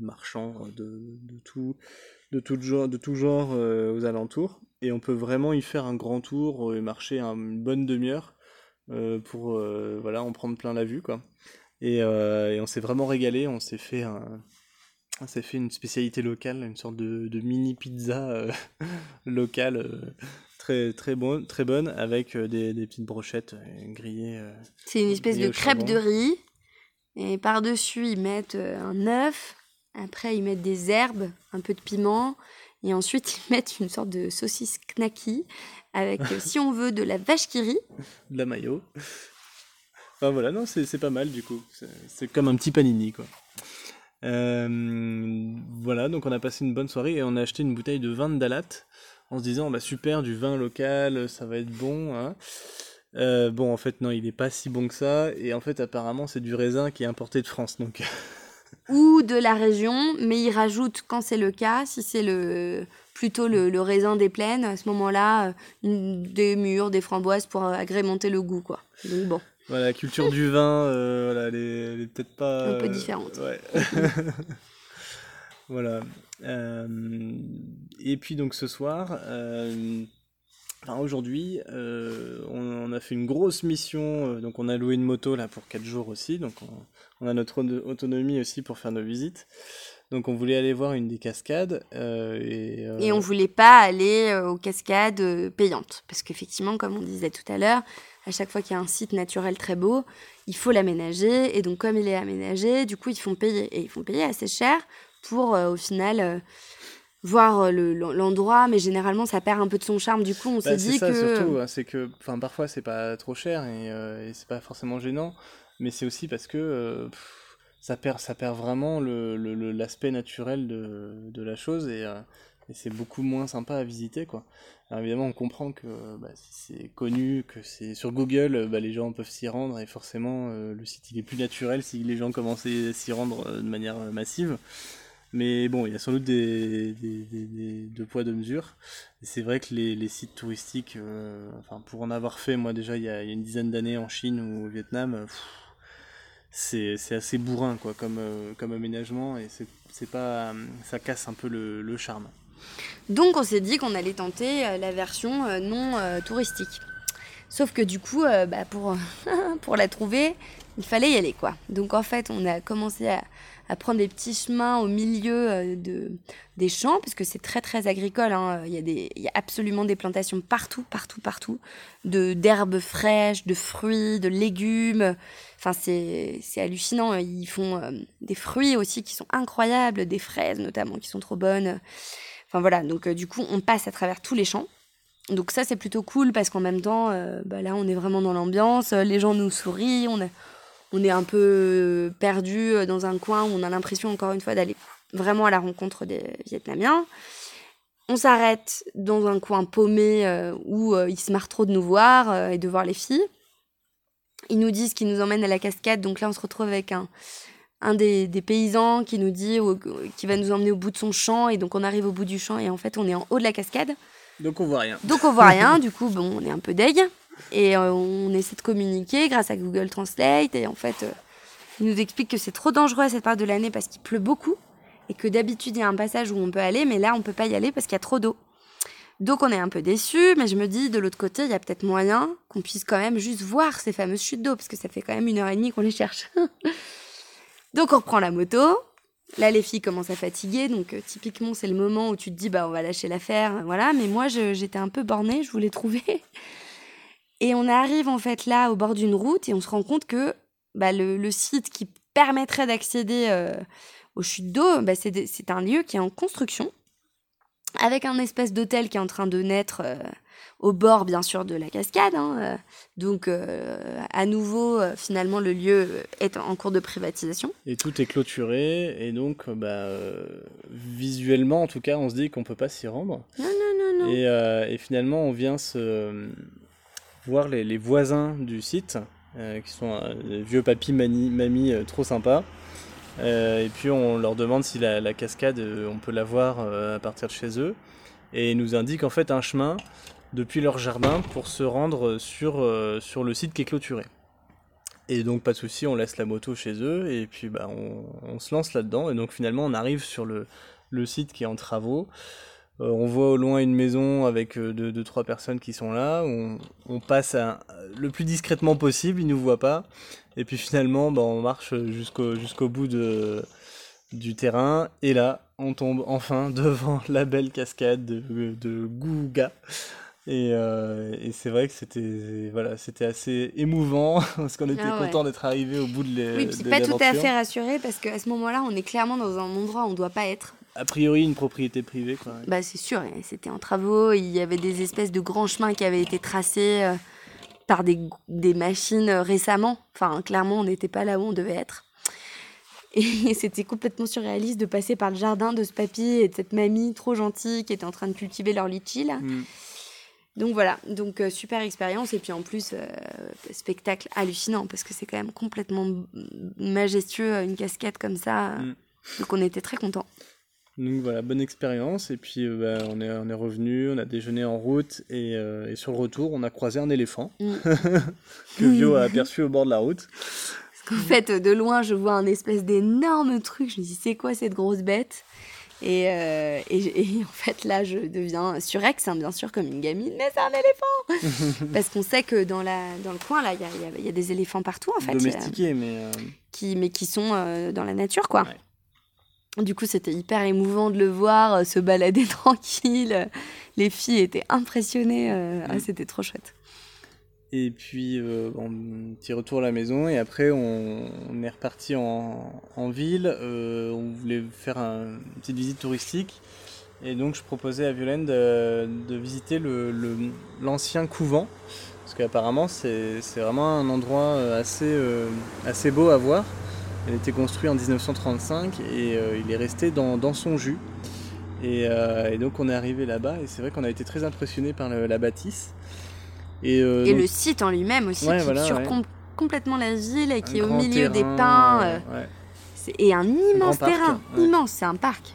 marchands de tout, de tout genre, de tout genre euh, aux alentours. Et on peut vraiment y faire un grand tour et marcher un- une bonne demi-heure euh, pour euh, voilà, en prendre plein la vue quoi. Et, euh, et on s'est vraiment régalé. On s'est fait un, on s'est fait une spécialité locale, une sorte de, de mini pizza euh, locale euh, très très bonne, très bonne avec euh, des, des petites brochettes euh, grillées. euh. C'est une espèce de crêpe de riz. Et par-dessus, ils mettent euh, un œuf, Après, ils mettent des herbes, un peu de piment. Et ensuite, ils mettent une sorte de saucisse knacky avec, euh, si on veut, de la vache qui rit. De la mayo. Enfin voilà, non, c'est pas mal du coup. C'est- comme un petit panini quoi. Euh, voilà, donc on a passé une bonne soirée et on a acheté une bouteille de vin de Dalat en se disant bah super, du vin local, ça va être bon. hein. Euh, bon, en fait, non, il est pas si bon que ça. Et en fait, apparemment, c'est du raisin qui est importé de France. Donc, Ou de la région, mais ils rajoutent, quand c'est le cas, si c'est le plutôt le, le raisin des plaines, à ce moment-là, euh, des mûres, des framboises pour agrémenter le goût, quoi. Donc bon. voilà, la culture du vin, euh, voilà, elle est, elle est peut-être pas. Un peu euh, différente. ouais. voilà. Euh, et puis, donc, ce soir. euh, Aujourd'hui, euh, on, a fait une grosse mission, euh, donc on a loué une moto là pour 4 jours aussi, donc on, a notre auto- autonomie aussi pour faire nos visites. Donc on voulait aller voir une des cascades euh, et, Et on voulait pas aller aux cascades payantes. Parce qu'effectivement, comme on disait tout à l'heure, à chaque fois qu'il y a un site naturel très beau, il faut l'aménager. Et donc, comme il est aménagé, du coup, ils font payer. Et ils font payer assez cher pour, au final, voir euh, le- l'endroit. Mais généralement, ça perd un peu de son charme. Du coup, on Bah, s'est dit ça que. surtout, hein, c'est que, enfin, parfois c'est pas trop cher et, euh, et c'est pas forcément gênant, mais c'est aussi parce que euh, pff, ça perd, ça perd vraiment le, le- le- l'aspect naturel de, de la chose et, euh, et c'est beaucoup moins sympa à visiter, quoi. Alors évidemment, on comprend que bah, si c'est connu, que c'est sur Google, bah, les gens peuvent s'y rendre et forcément le site il est plus naturel si les gens commencent à s'y rendre de manière massive. Mais bon, il y a sans doute des, des, des- des- deux poids, deux mesures. C'est vrai que les, les sites touristiques, euh, enfin, pour en avoir fait, moi déjà, il y a, une dizaine d'années en Chine ou au Vietnam, euh, c'est assez bourrin, quoi, comme, euh, comme aménagement, et c'est pas, ça casse un peu le, le charme. Donc on s'est dit qu'on allait tenter la version non touristique. Sauf que du coup, bah, pour, pour la trouver, il fallait y aller quoi. Donc en fait, on a commencé à, à prendre des petits chemins au milieu euh, de, des champs, parce que c'est très très agricole. hein. Il, y a des, il y a absolument des plantations partout, partout, partout, de d'herbes fraîches, de fruits, de légumes. Enfin, c'est hallucinant. Ils font euh, des fruits aussi qui sont incroyables, des fraises notamment qui sont trop bonnes. Enfin voilà, donc euh, du coup, on passe à travers tous les champs. Donc ça, c'est plutôt cool parce qu'en même temps, bah, là, on est vraiment dans l'ambiance. Les gens nous sourient. On, on est un peu perdu dans un coin où on a l'impression, encore une fois, d'aller vraiment à la rencontre des Vietnamiens. On s'arrête dans un coin paumé euh, où euh, ils se marrent trop de nous voir euh, et de voir les filles. Ils nous disent qu'ils nous emmènent à la cascade. Donc là, on se retrouve avec un, un des, des paysans qui nous dit qui va nous emmener au bout de son champ. Et donc, on arrive au bout du champ et en fait, on est en haut de la cascade. Donc on voit rien. Donc on voit rien, du coup bon, on est un peu deg et euh, on essaie de communiquer grâce à Google Translate et en fait euh, il nous explique que c'est trop dangereux à cette période de l'année parce qu'il pleut beaucoup et que d'habitude il y a un passage où on peut aller mais là on peut pas y aller parce qu'il y a trop d'eau. Donc on est un peu déçus mais je me dis de l'autre côté il y a peut-être moyen qu'on puisse quand même juste voir ces fameuses chutes d'eau parce que ça fait quand même une heure et demie qu'on les cherche. Donc on reprend la moto, Là, les filles commencent à fatiguer, donc euh, typiquement, c'est le moment où tu te dis, bah, on va lâcher l'affaire, voilà. Mais moi, j'étais un peu bornée, je voulais trouver. Et on arrive en fait là, au bord d'une route, et on se rend compte que bah, le, le site qui permettrait d'accéder euh, aux chutes d'eau, bah, c'est un lieu qui est en construction, avec un espèce d'hôtel qui est en train de naître euh, au bord, bien sûr, de la cascade. hein, euh. donc, euh, à nouveau, finalement, le lieu est en cours de privatisation. Et tout est clôturé, et donc, bah, visuellement, en tout cas, on se dit qu'on peut pas s'y rendre. Non, non, non, non. Et, et finalement, on vient se voir les, les voisins du site, euh, qui sont euh, des vieux papis, mani, mamies euh, trop sympas. Euh, et puis on leur demande si la, cascade, euh, on peut la voir euh, à partir de chez eux. Et ils nous indiquent en fait un chemin depuis leur jardin pour se rendre sur, euh, le site qui est clôturé. Et donc pas de souci, on laisse la moto chez eux et puis bah, on, se lance là-dedans. Et donc finalement on arrive sur le site qui est en travaux. Euh, on voit au loin une maison avec euh, deux, deux, trois personnes qui sont là. On, on passe à- le plus discrètement possible, ils nous voient pas. Et puis finalement, bah, on marche jusqu'au jusqu'au bout de, du terrain. Et là, on tombe enfin devant la belle cascade de, de Gouga. Et, euh, et c'est vrai que c'était voilà, c'était assez émouvant parce qu'on était Ah ouais. content d'être arrivé au bout de l'e- Oui, puis de pas tout à l'aventure. fait rassuré parce qu'à ce moment-là, on est clairement dans un endroit où on doit pas être. A priori, une propriété privée, quoi. Bah c'est sûr, c'était en travaux, il y avait des espèces de grands chemins qui avaient été tracés euh, par des, des machines euh, récemment. Enfin, clairement, on n'était pas là où on devait être. Et c'était complètement surréaliste de passer par le jardin de ce papy et de cette mamie trop gentille qui était en train de cultiver leur litchi là. Mm. Donc voilà, donc euh, super expérience et puis en plus euh, spectacle hallucinant parce que c'est quand même complètement majestueux une casquette comme ça. Mm. Donc on était très contents. Donc voilà, bonne expérience. Et puis euh, bah, on, est, on est revenu, on a déjeuné en route et, euh, et sur le retour, on a croisé un éléphant Mm. que Vio a aperçu au bord de la route. En fait, de loin, je vois un espèce d'énorme truc. Je me dis, c'est quoi cette grosse bête? Et, euh, et, et en fait, là, je deviens surex, hein, bien sûr, comme une gamine. Mais c'est un éléphant Parce qu'on sait que dans, la, dans le coin, là, il y a, y a- il y a des éléphants partout, en fait. euh, Domestiqué, mais qui, mais qui sont dans la nature, quoi. Du coup, c'était hyper émouvant de le voir euh, se balader tranquille. Les filles étaient impressionnées. euh, ah, Mm. c'était trop chouette. Et puis, euh, bon, petit retour à la maison. Et après, on, on est reparti en, en ville. Euh, on voulait faire un- une petite visite touristique. Et donc, je proposais à Violaine de, de visiter le- le- l'ancien couvent. Parce qu'apparemment, c'est c'est vraiment un endroit assez, euh, assez beau à voir. Il a été construit en 1935 et euh, il est resté dans, dans son jus. Et, euh, et donc, on est arrivé là-bas. Et c'est vrai qu'on a été très impressionné par le- la bâtisse. Et, euh, Et donc- le site en lui-même aussi, Ouais, qui voilà, complètement la ville et qui est au milieu des pins. ouais. c'est- et un immense terrain, immense, c'est un parc.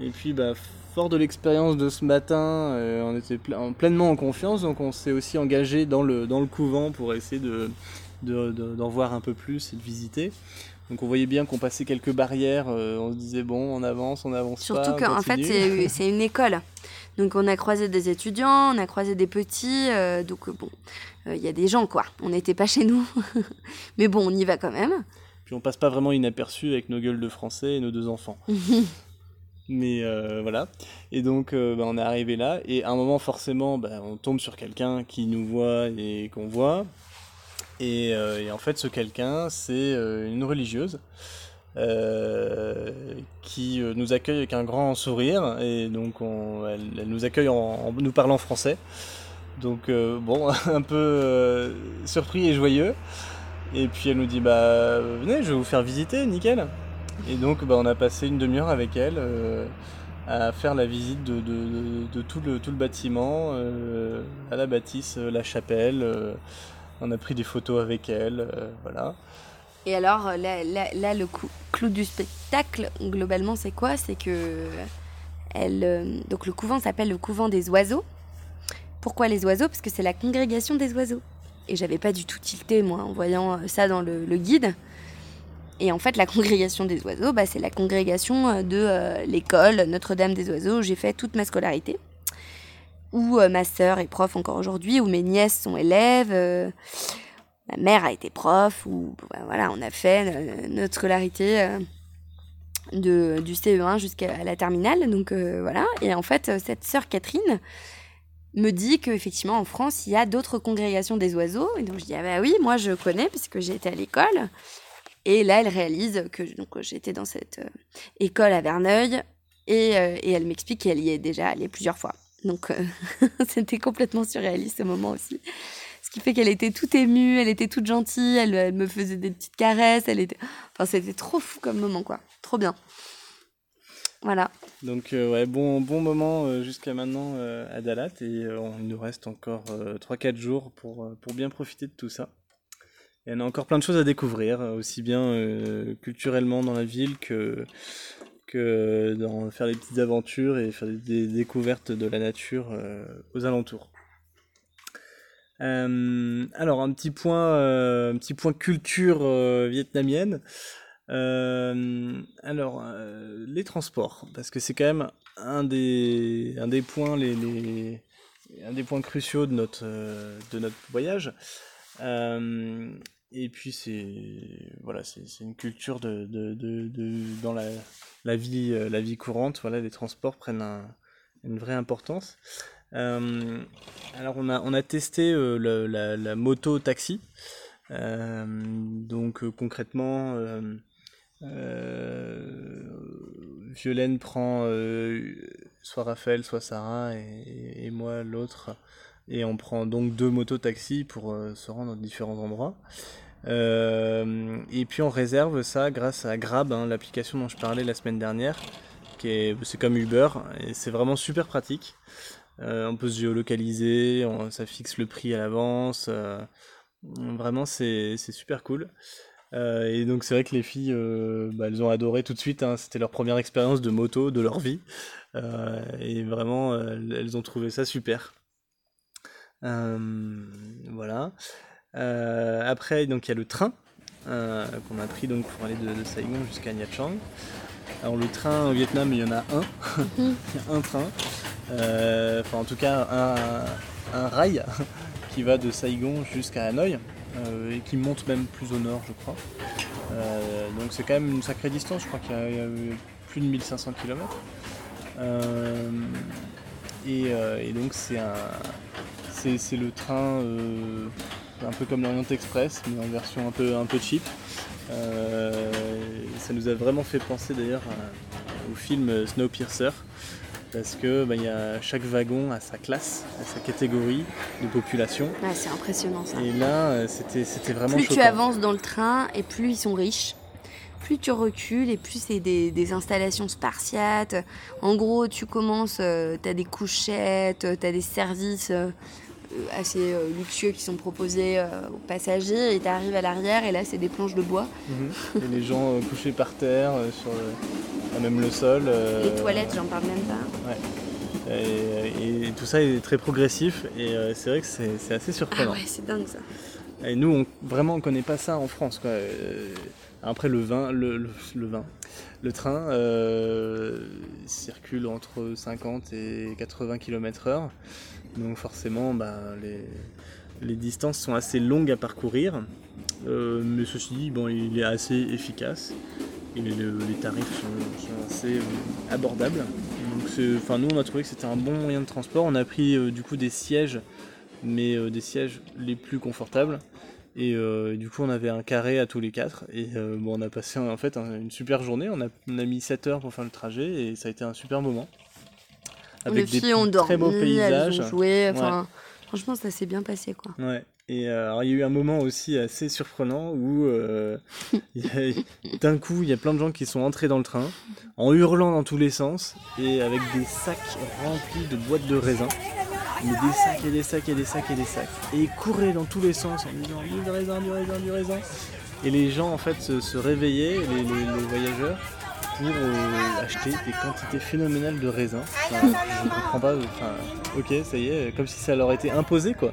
Et puis, bah, fort de l'expérience de ce matin, on était en- pleinement en confiance, donc on s'est aussi engagé dans le, dans le couvent pour essayer de, de- de- d'en voir un peu plus et de visiter. Donc on voyait bien qu'on passait quelques barrières, euh, on se disait bon, on avance, on avance pas. Surtout qu'en fait, c'est c'est une école. Donc on a croisé des étudiants, on a croisé des petits. euh, donc bon, euh, il y a des gens quoi. On n'était pas chez nous. Mais bon, on y va quand même. Puis on passe pas vraiment inaperçu avec nos gueules de français et nos deux enfants. Mais voilà. Et donc, bah, on est arrivé là. Et à un moment, forcément, bah, on tombe sur quelqu'un qui nous voit et qu'on voit. Et, euh, et en fait, ce quelqu'un, c'est euh, une religieuse euh, qui nous accueille avec un grand sourire. Et donc, on- elle, nous accueille en, nous parlant français. Donc, bon, un peu surpris et joyeux. Et puis elle nous dit bah venez, je vais vous faire visiter, nickel. Et donc bah, on a passé une demi-heure avec elle à faire la visite de, tout, le, tout le bâtiment, à la bâtisse, la chapelle. On a pris des photos avec elle, euh, voilà. Et alors, euh, là, le clou du spectacle, globalement, c'est quoi? C'est que elle, euh, donc le couvent s'appelle le couvent des oiseaux. Pourquoi les oiseaux? Parce que c'est la congrégation des oiseaux. Et j'avais pas du tout tilté, moi, en voyant ça dans le, guide. Et en fait, la congrégation des oiseaux, bah, c'est la congrégation de l'école Notre-Dame des Oiseaux où j'ai fait toute ma scolarité. Où euh, ma sœur est prof encore aujourd'hui, où mes nièces sont élèves. euh, ma mère a été prof, ou bah, voilà, on a fait euh, notre scolarité du CE1 jusqu'à la terminale. Donc voilà. Et en fait, cette sœur Catherine me dit qu'effectivement en France, il y a d'autres congrégations des oiseaux. Et donc je dis, ah bah oui, moi je connais puisque j'ai été à l'école. Et là, elle réalise que j'étais dans cette école à Verneuil. Et elle m'explique qu'elle y est déjà allée plusieurs fois. Donc euh, c'était complètement surréaliste ce moment aussi. Ce qui fait qu'elle était toute émue, elle était toute gentille, elle, elle me faisait des petites caresses, elle était... Enfin, c'était trop fou comme moment, quoi. Trop bien. Voilà. Donc euh, ouais, bon, bon moment euh, jusqu'à maintenant à Dalat et il nous reste encore 3-4 jours pour, pour bien profiter de tout ça. Et on a encore plein de choses à découvrir, aussi bien culturellement dans la ville que, que dans faire des petites aventures et faire des, découvertes de la nature euh, aux alentours. Euh, alors un petit point, euh, un petit point culture vietnamienne. Alors, les transports, parce que c'est quand même un des, un des points les, un des points cruciaux de notre, de notre voyage. Et puis c'est voilà, c'est une culture de, de, de, de- dans la, la vie, euh, la vie courante. Voilà, les transports prennent un- une vraie importance. Euh, alors on a, on a testé euh, le- la, la moto taxi. Donc concrètement, Violaine prend soit Raphaël, soit Sarah et, et moi l'autre. Et on prend donc deux motos taxi pour euh, se rendre dans différents endroits. Euh, et puis on réserve ça grâce à Grab, hein, l'application dont je parlais la semaine dernière, qui est c'est comme Uber et c'est vraiment super pratique. Euh, on peut se géolocaliser, ça fixe le prix à l'avance. vraiment c'est super cool. Et donc c'est vrai que les filles, bah, elles ont adoré tout de suite. hein, C'était leur première expérience de moto de leur vie. Et vraiment, elles ont trouvé ça super. Euh, voilà. Euh, après, donc il y a le train euh, qu'on a pris donc pour aller de, Saigon jusqu'à Nha Trang. Alors le train au Vietnam, il y en a un. il y a un train. Enfin, en tout cas, un, un rail qui va de Saigon jusqu'à Hanoï et qui monte même plus au nord, je crois. Donc c'est quand même une sacrée distance. Je crois qu'il y a, plus de 1500 km. Et donc c'est un, c'est le train euh, un peu comme l'Orient Express, mais en version un peu, un peu cheap. Euh, ça nous a vraiment fait penser d'ailleurs au film Snowpiercer, parce que bah, y a, chaque wagon a sa classe, a sa catégorie de population. C'est impressionnant ça. Et là, euh, c'était c'était vraiment plus tu avances dans le train et plus ils sont riches. Plus tu recules et plus c'est des, des installations spartiates. En gros, tu commences, tu as des couchettes, tu as des services euh, assez euh, luxueux qui sont proposés euh, aux passagers et tu arrives à l'arrière et là c'est des planches de bois. Mhm. Et les gens euh, couchés par terre, euh, sur le- même le sol. euh, Les toilettes, j'en parle même pas. Et, et tout ça est très progressif et euh, c'est vrai que c'est assez Ah surprenant. ouais, c'est dingue ça. Et nous, on, vraiment, on connaît pas ça en France. Quoi. Euh, Après, le vin, le, le, le vin, le train euh, circule entre 50 et 80 km/h. Donc, forcément, bah, les, distances sont assez longues à parcourir. Euh, mais ceci dit, bon, il est assez efficace et le- les tarifs sont, assez euh, abordables. Donc, enfin, nous, on a trouvé que c'était un bon moyen de transport. On a pris euh, du coup des sièges mais des sièges les plus confortables. Et du coup, on avait un carré à tous les quatre. Et bon, on a passé en fait un- une super journée. On a, on a mis 7 heures pour faire le trajet et ça a été un super moment. Les filles ont dormi, très beaux paysages. elles ont joué. Enfin, Franchement, ça s'est bien passé quoi. Ouais. Et euh, alors, il y a eu un moment aussi assez surprenant où euh, d'un coup, il y a plein de gens qui sont entrés dans le train en hurlant dans tous les sens et avec des sacs remplis de boîtes de raisins. Mais des sacs et des sacs et des sacs et des sacs. Et ils couraient dans tous les sens en disant du raisin, du raisin, du raisin. Et les gens en fait se, se réveillaient, les, les- les voyageurs, pour euh, acheter des quantités phénoménales de raisins. Enfin, je comprends pas, enfin, ok, ça y est, comme si ça leur était imposé quoi.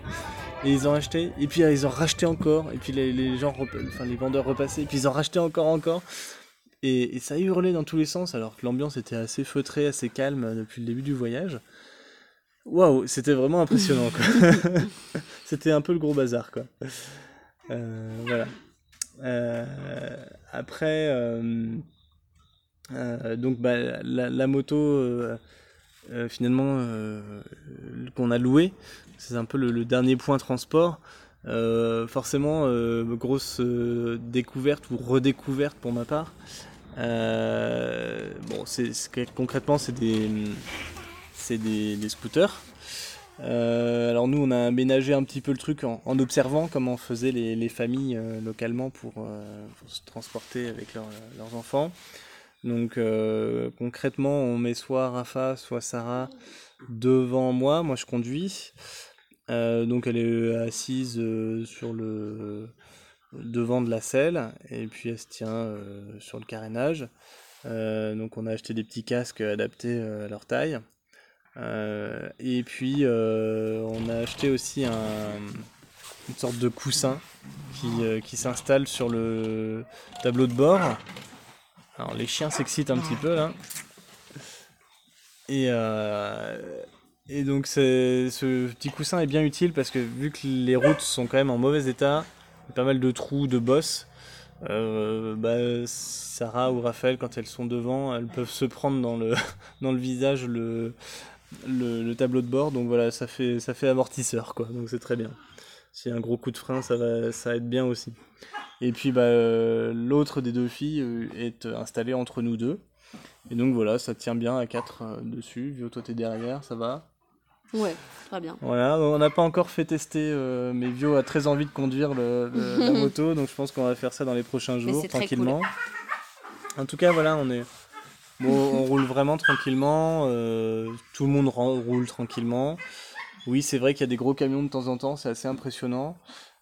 Et ils ont acheté, et puis ils ont racheté encore, et puis les, les gens, enfin les vendeurs repassaient, et puis ils ont racheté encore, encore. Et, et ça hurlait dans tous les sens, alors que l'ambiance était assez feutrée, assez calme euh, depuis le début du voyage. Waouh, c'était vraiment impressionnant quoi. c'était un peu le gros bazar quoi. Euh, voilà. Euh, après, euh, donc bah, la, moto euh, euh, finalement euh, qu'on a louée, c'est un peu le, dernier point transport. Euh, forcément, euh, grosse euh, découverte ou redécouverte pour ma part. Euh, bon, c'est concrètement c'est des c'est des, scooters. Euh, alors nous, on a aménagé un petit peu le truc en, observant comment faisaient les, les familles euh, localement pour, euh, se transporter avec leurs enfants. Donc euh, concrètement, on met soit Rafa, soit Sarah devant moi. Moi, je conduis. Euh, donc elle est assise euh, sur le devant de la selle et puis elle se tient sur le carénage. Donc on a acheté des petits casques adaptés à leur taille. Et puis on a acheté aussi un, une sorte de coussin qui s'installe sur le tableau de bord. Alors les chiens s'excitent un petit peu là. Et, euh, et donc ce petit coussin est bien utile parce que vu que les routes sont quand même en mauvais état, pas mal de trous, de bosses, euh, bah, Sarah ou Raphaël quand elles sont devant, elles peuvent se prendre dans le, visage le, le, le tableau de bord, donc voilà, ça fait, ça fait amortisseur, quoi, donc c'est très bien. A un gros coup de frein, ça va, ça aide bien aussi. Et puis bah, euh, l'autre des deux filles euh, est installée entre nous deux. Et donc voilà, ça tient bien à quatre euh, dessus. Vio, toi t'es derrière, ça va? Ouais, très bien. Voilà, on n'a pas encore fait tester, euh, mais Vio a très envie de conduire le, le- la moto, donc je pense qu'on va faire ça dans les prochains jours, tranquillement. En tout cas, voilà, on est. Bon, on roule vraiment tranquillement, euh, tout le monde roule tranquillement. Oui, c'est vrai qu'il y a des gros camions de temps en temps, c'est assez impressionnant.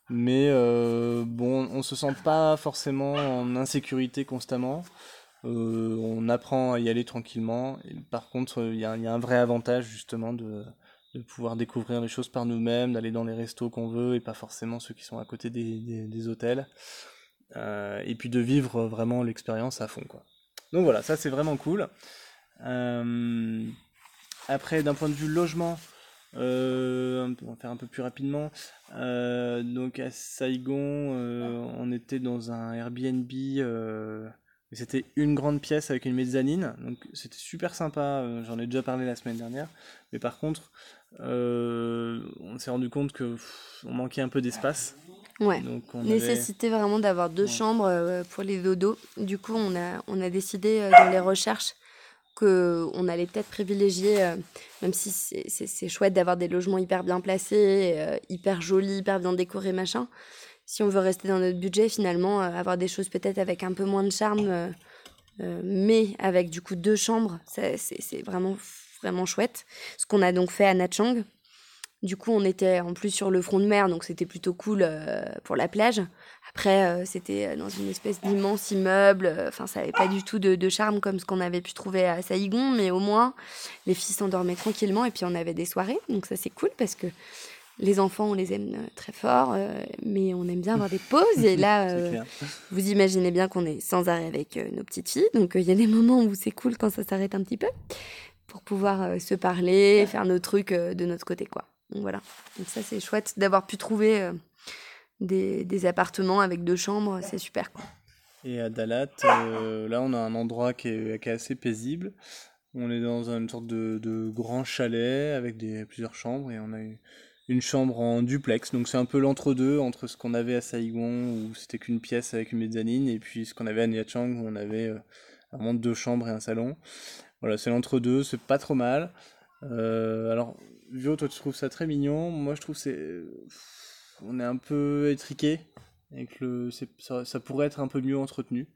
Mais euh, bon, on se sent pas forcément en insécurité constamment. Euh, on apprend à y aller tranquillement. Par contre, il y, a un vrai avantage justement de, pouvoir découvrir les choses par nous-mêmes, d'aller dans les restos qu'on veut et pas forcément ceux qui sont à côté des hôtels. Euh, et puis de vivre vraiment l'expérience à fond, quoi. Donc voilà, ça c'est vraiment cool. Euh, après, d'un point de vue logement, euh, on va faire un peu plus rapidement. Euh, donc à Saigon, euh, on était dans un Airbnb. c'était une grande pièce avec une mezzanine, donc c'était super sympa. J'en ai déjà parlé la semaine dernière. Mais par contre, on s'est rendu compte que pff, on manquait un peu d'espace. Ouais. Donc on avait- Nécessité vraiment d'avoir deux Ouais. chambres pour les dodos. Du coup, on a, on a décidé dans les recherches qu'on allait peut-être privilégier, euh, même si c'est- chouette d'avoir des logements hyper bien placés, euh, hyper jolis, hyper bien décorés, machin. Si on veut rester dans notre budget, finalement, euh, avoir des choses peut-être avec un peu moins de charme, mais avec du coup deux chambres, c'est vraiment, vraiment chouette. Ce qu'on a donc fait à Nachang. Du coup, on était en plus sur le front de mer, donc c'était plutôt cool pour la plage. Après, euh, c'était dans une espèce d'immense immeuble. euh, Enfin, ça n'avait pas du tout de, de charme comme ce qu'on avait pu trouver à Saïgon, mais au moins, les filles s'endormaient tranquillement et puis on avait des soirées. Donc ça, c'est cool parce que les enfants, on les aime euh, très fort, euh, mais on aime bien avoir des pauses. Et là, euh, vous imaginez bien qu'on est sans arrêt avec euh, nos petites filles. Donc euh, il y a des moments où c'est cool quand ça s'arrête un petit peu pour pouvoir euh, se parler, faire nos trucs euh, de notre côté, quoi. Donc voilà. Donc ça, c'est chouette d'avoir pu trouver euh, des, des appartements avec deux chambres. C'est super, quoi. Et à Dalat, euh, là, on a un endroit qui est, qui est assez paisible. On est dans une sorte de, de grand chalet avec des, plusieurs chambres et on a eu une chambre en duplex. Donc c'est un peu l'entre-deux entre ce qu'on avait à Saigon où c'était qu'une pièce avec une mezzanine et puis ce qu'on avait à Nha Trang où on avait euh, vraiment deux chambres et un salon. Voilà, c'est l'entre-deux, c'est pas trop mal. Euh, alors, Vio, toi tu trouves ça très mignon. Moi je trouve c'est. On est un peu étriqué et que le, c'est- ça, ça pourrait être un peu mieux entretenu.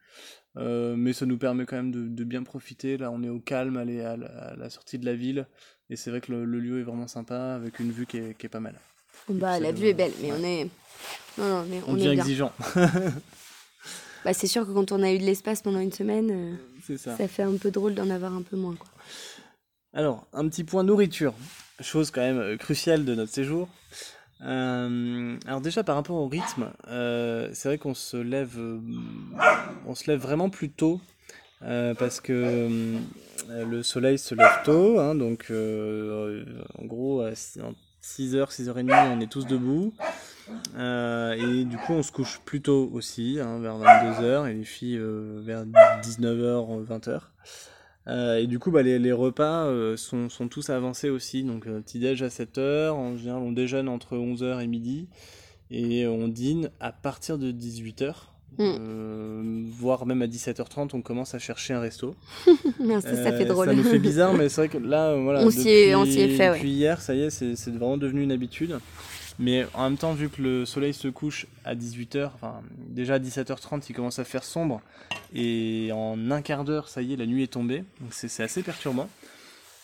Euh, mais ça nous permet quand même de, de bien profiter. Là, on est au calme, aller à la, à la sortie de la ville. Et c'est vrai que le, le lieu est vraiment sympa, avec une vue qui est, qui est pas mal. Bah, la vue est belle, mais on est. Non, non, mais On, est bien. exigeant. Bah, c'est sûr que quand on a eu de l'espace pendant une semaine, euh, c'est ça. ça fait un peu drôle d'en avoir un peu moins, quoi. Alors, un petit point nourriture. Chose quand même euh, cruciale de notre séjour. Euh, alors déjà par rapport au rythme, euh, c'est vrai qu'on se lève, euh, on se lève vraiment plus tôt parce que le soleil se lève tôt, hein, donc en gros à 6h, 6h30 on est tous debout et du coup on se couche plus tôt aussi, hein, vers 22h et les filles vers 19h, 20h. Euh, et du coup, bah, les, les repas euh, sont, sont tous avancés aussi. Donc, euh, petit déj à 7h. En général, on déjeune entre 11h et midi. Et on dîne à partir de 18h. Mm. Euh, voire même à 17h30, on commence à chercher un resto. Non, ça, ça Euh, fait drôle. Ça nous fait bizarre, mais c'est vrai que là, voilà. On s'y est- on est depuis- fait, ouais. Depuis hier, ça y est, c'est vraiment devenu une habitude. Mais en même temps, vu que le soleil se couche à 18h, enfin, déjà à 17h30, il commence à faire sombre. Et en un quart d'heure, ça y est, la nuit est tombée. Donc c'est assez perturbant.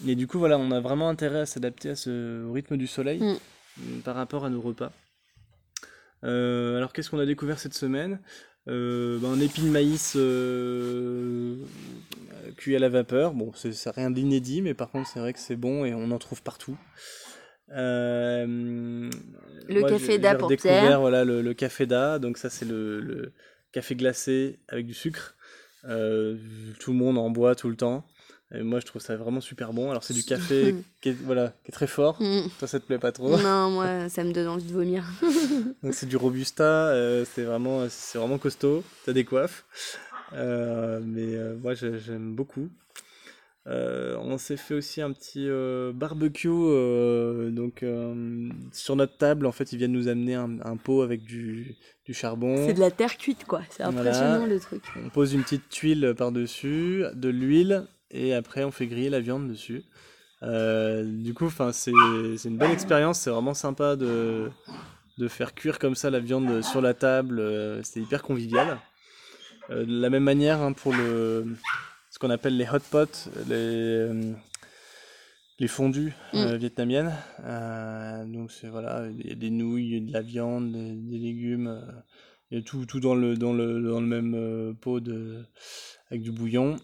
Et du coup, voilà, on a vraiment intérêt à s'adapter à ce, au rythme du soleil Mm. par rapport à nos repas. Euh, alors, qu'est-ce qu'on a découvert cette semaine? Euh, ben, Un épi de maïs euh, cuit à la vapeur. Bon, c'est rien d'inédit, mais par contre, c'est vrai que c'est bon et on en trouve partout. Euh, Le moi, café d'A pour Pierre. Voilà, le, le café d'A. Donc, ça, c'est le, le café glacé avec du sucre. Euh, tout le monde en boit tout le temps. Et moi, je trouve ça vraiment super bon. Alors, c'est du café qui est, voilà, qui est très fort. Mm. Toi, ça te plaît pas trop. Non, moi, ça me donne envie de vomir. Donc c'est du robusta, euh, c'est vraiment, c'est vraiment costaud. T'as des coiffes, Euh, mais euh, moi j'ai- j'aime beaucoup. Euh, on s'est fait aussi un petit euh, barbecue euh, donc sur notre table en fait ils viennent nous amener un, un pot avec du, du charbon C'est de la terre cuite, quoi. C'est Voilà. impressionnant le truc. on pose une petite tuile par dessus de l'huile et après on fait griller la viande dessus du coup c'est une bonne expérience c'est vraiment sympa de de faire cuire comme ça la viande sur la table c'est hyper convivial de la même manière hein, pour le qu'on appelle les hot pots les euh, les fondues euh, vietnamiennes. Euh, donc c'est voilà il y a des nouilles de la viande des, des légumes il y a tout, tout dans le dans le dans le même pot de avec du bouillon.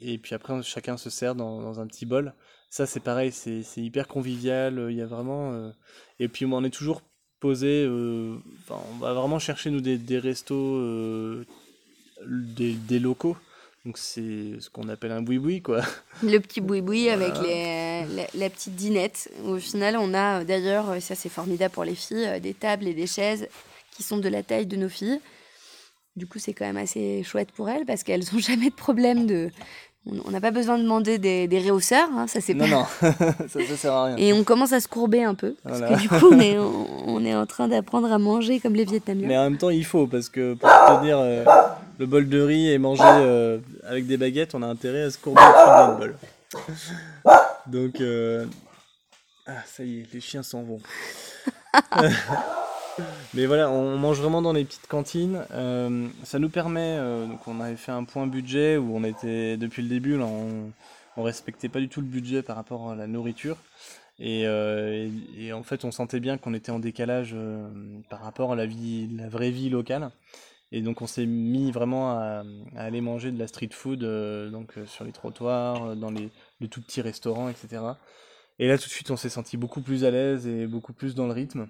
Et puis après chacun se sert dans, dans un petit bol. Ça c'est pareil c'est hyper convivial il y a vraiment et puis on est toujours posé euh, enfin, on va vraiment chercher nous des, des restos euh, des, des locaux donc c'est ce qu'on appelle un boui-boui quoi Le petit boui-boui avec les, la, la petite dinette. Au final, on a euh, d'ailleurs, euh, ça c'est formidable pour les filles, euh, des tables et des chaises qui sont de la taille de nos filles. Du coup, c'est quand même assez chouette pour elles parce qu'elles n'ont jamais de problème de. On n'a pas besoin de demander des, des réhausseurs, hein, ça c'est non pas. non ça, ça sert à rien Et on commence à se courber un peu parce Voilà. que du coup, on est, on, on est en train d'apprendre à manger comme les Vietnamiens. Mais en même temps, il faut, parce que pour tenir euh, le bol de riz et manger euh, avec des baguettes, on a intérêt à se courber de notre bol. Donc, euh, ah, ça y est, les chiens s'en vont. Mais voilà, on mange vraiment dans les petites cantines. Euh, ça nous permet, donc on avait fait un point budget où on était, depuis le début, là, on, respectait pas du tout le budget par rapport à la nourriture. Et, en fait, on sentait bien qu'on était en décalage par rapport à la vie, la vraie vie locale. Et donc, on s'est mis vraiment à, à aller manger de la street food, euh, donc euh, sur les trottoirs, euh, dans les, les tout petits restaurants, etc. Et là, tout de suite, on s'est senti beaucoup plus à l'aise et beaucoup plus dans le rythme.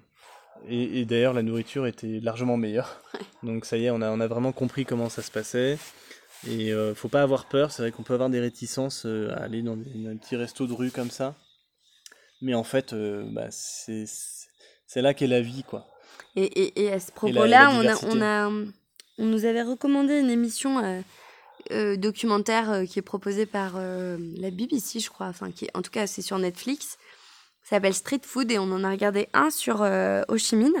Et, et d'ailleurs, la nourriture était largement meilleure. Donc, ça y est, on a, on a vraiment compris comment ça se passait. Et faut pas avoir peur. C'est vrai qu'on peut avoir des réticences à aller dans des, dans des petits restos de rue comme ça. Mais en fait, bah, c'est là qu'est la vie, quoi. Et, et, et à ce propos-là, a, on, a, on nous avait recommandé une émission euh, euh, documentaire euh, qui est proposée par la BBC, je crois. Enfin, qui est- en tout cas, c'est sur Netflix. Ça s'appelle Street Food et on en a regardé un sur Ho Chi Minh.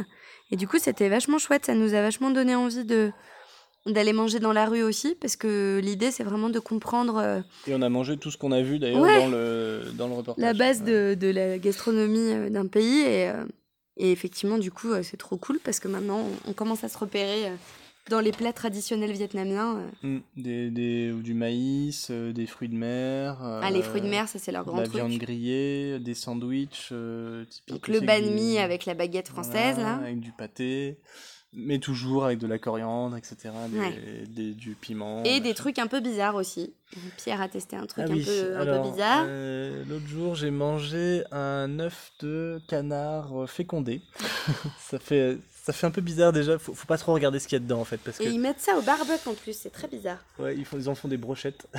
Et du coup, c'était vachement chouette. Ça nous a vachement donné envie de d'aller manger dans la rue aussi parce que l'idée c'est vraiment de comprendre euh, Et on a mangé tout ce qu'on a vu d'ailleurs Ouais. dans, le, dans le reportage. la base Ouais. de, de la gastronomie euh, d'un pays et, euh, et effectivement du coup c'est trop cool parce que maintenant on, on commence à se repérer dans les plats traditionnels vietnamiens euh. Mm, des, des, du maïs, euh, des fruits de mer. ah les fruits de euh, mer ça c'est leur grand la truc viande grillée, des sandwichs euh, typiques. donc le banh mi avec la baguette française Voilà, là Avec du pâté, mais toujours avec de la coriandre, etc. Des, Ouais. des- du piment. et des trucs un peu bizarres aussi Pierre a testé un truc Ah un, oui, peu, un peu bizarre L'autre jour, j'ai mangé un œuf de canard fécondé. ça, fait, ça fait un peu bizarre déjà. Faut, faut pas trop regarder ce qu'il y a dedans en fait. Parce que et ils mettent ça au barbecue en plus c'est très bizarre ouais, ils, font, ils en font des brochettes.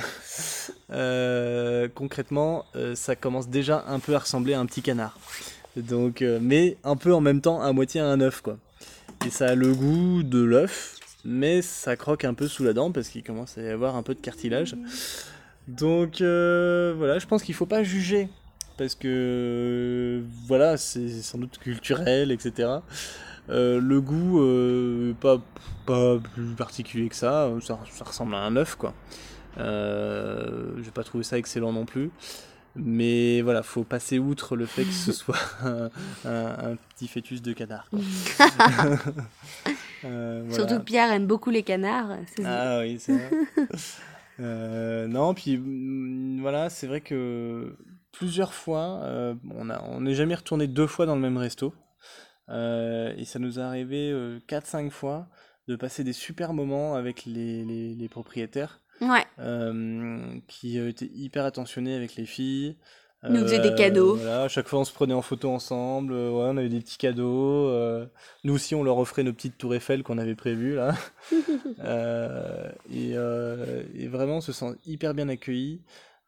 Euh, concrètement, euh, ça commence déjà un peu à ressembler à un petit canard. Donc, euh, mais un peu en même temps à moitié à un œuf quoi. Et ça a le goût de l'œuf, mais ça croque un peu sous la dent parce qu'il commence à y avoir un peu de cartilage. Donc voilà, je pense qu'il faut pas juger parce que voilà, c'est sans doute culturel, etc. Euh, le goût, euh, pas, pas plus particulier que ça, ça, ça ressemble à un œuf quoi. Euh, je vais pas trouver ça excellent non plus. Mais voilà, faut passer outre le fait que ce soit un, un- un petit fœtus de canard. quoi. Euh, voilà. surtout que Pierre aime beaucoup les canards Ah oui, c'est vrai. Euh, non, puis mm, voilà, c'est vrai que plusieurs fois, euh, on a, on n'est jamais retourné deux fois dans le même resto. Euh, et ça nous est arrivé euh, 4-5 fois de passer des super moments avec les, les, les propriétaires ouais euh, qui euh, étaient hyper attentionnés avec les filles. Nous faisaient des cadeaux. Voilà, à chaque fois on se prenait en photo ensemble, euh, ouais, on avait des petits cadeaux. euh, nous aussi on leur offrait nos petites tours Eiffel qu'on avait prévues là. Euh, et, euh, et vraiment on se sent hyper bien accueillis.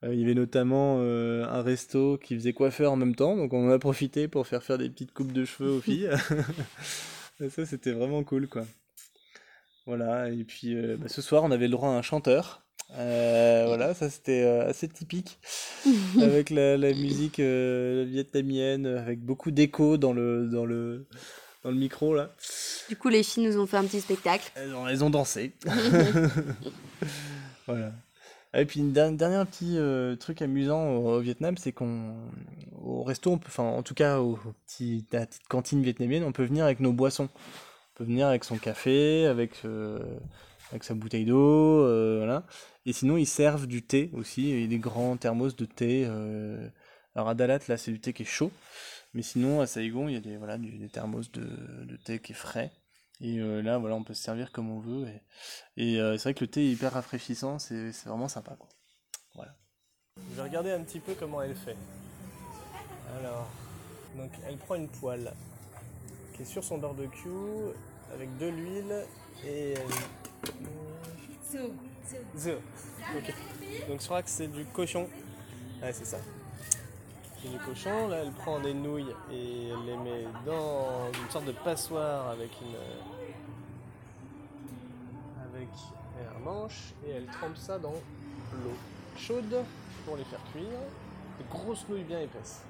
Euh, il y avait notamment euh, un resto qui faisait coiffeur en même temps, donc on en a profité pour faire faire des petites coupes de cheveux aux filles. Ça c'était vraiment cool quoi. Voilà, et puis euh, bah, ce soir on avait le droit à un chanteur. Euh, voilà, ça c'était euh, assez typique avec la, la musique vietnamienne, avec beaucoup d'écho dans le, dans, le, dans le micro là. Du coup, les filles nous ont fait un petit spectacle. Elles ont, elles ont dansé. voilà. Et puis, une der- dernier petit euh, truc amusant au, Vietnam, c'est qu'on, au resto, enfin, en tout cas, au petit, à la petite cantine vietnamienne, on peut venir avec nos boissons. On peut venir avec son café, avec, euh, avec sa bouteille d'eau, euh, voilà. Et sinon, ils servent du thé aussi, et des grands thermos de thé. Alors, à Dalat, là, c'est du thé qui est chaud. Mais sinon, à Saigon, il y a des, voilà, des thermos de, de thé qui est frais. Et euh, là, voilà, on peut se servir comme on veut. Et, et, euh, c'est vrai que le thé est hyper rafraîchissant, c'est c'est vraiment sympa. Quoi. Voilà. Je vais regarder un petit peu comment elle fait. Alors, donc elle prend une poêle qui est sur son barbecue avec de l'huile et. Zeu. Ok. Donc je crois que c'est du cochon. Ouais, c'est ça. Du cochon. Là, elle prend des nouilles et elle les met dans une sorte de passoire avec une. avec un manche et elle trempe ça dans l'eau chaude pour les faire cuire. Des grosses nouilles bien épaisses.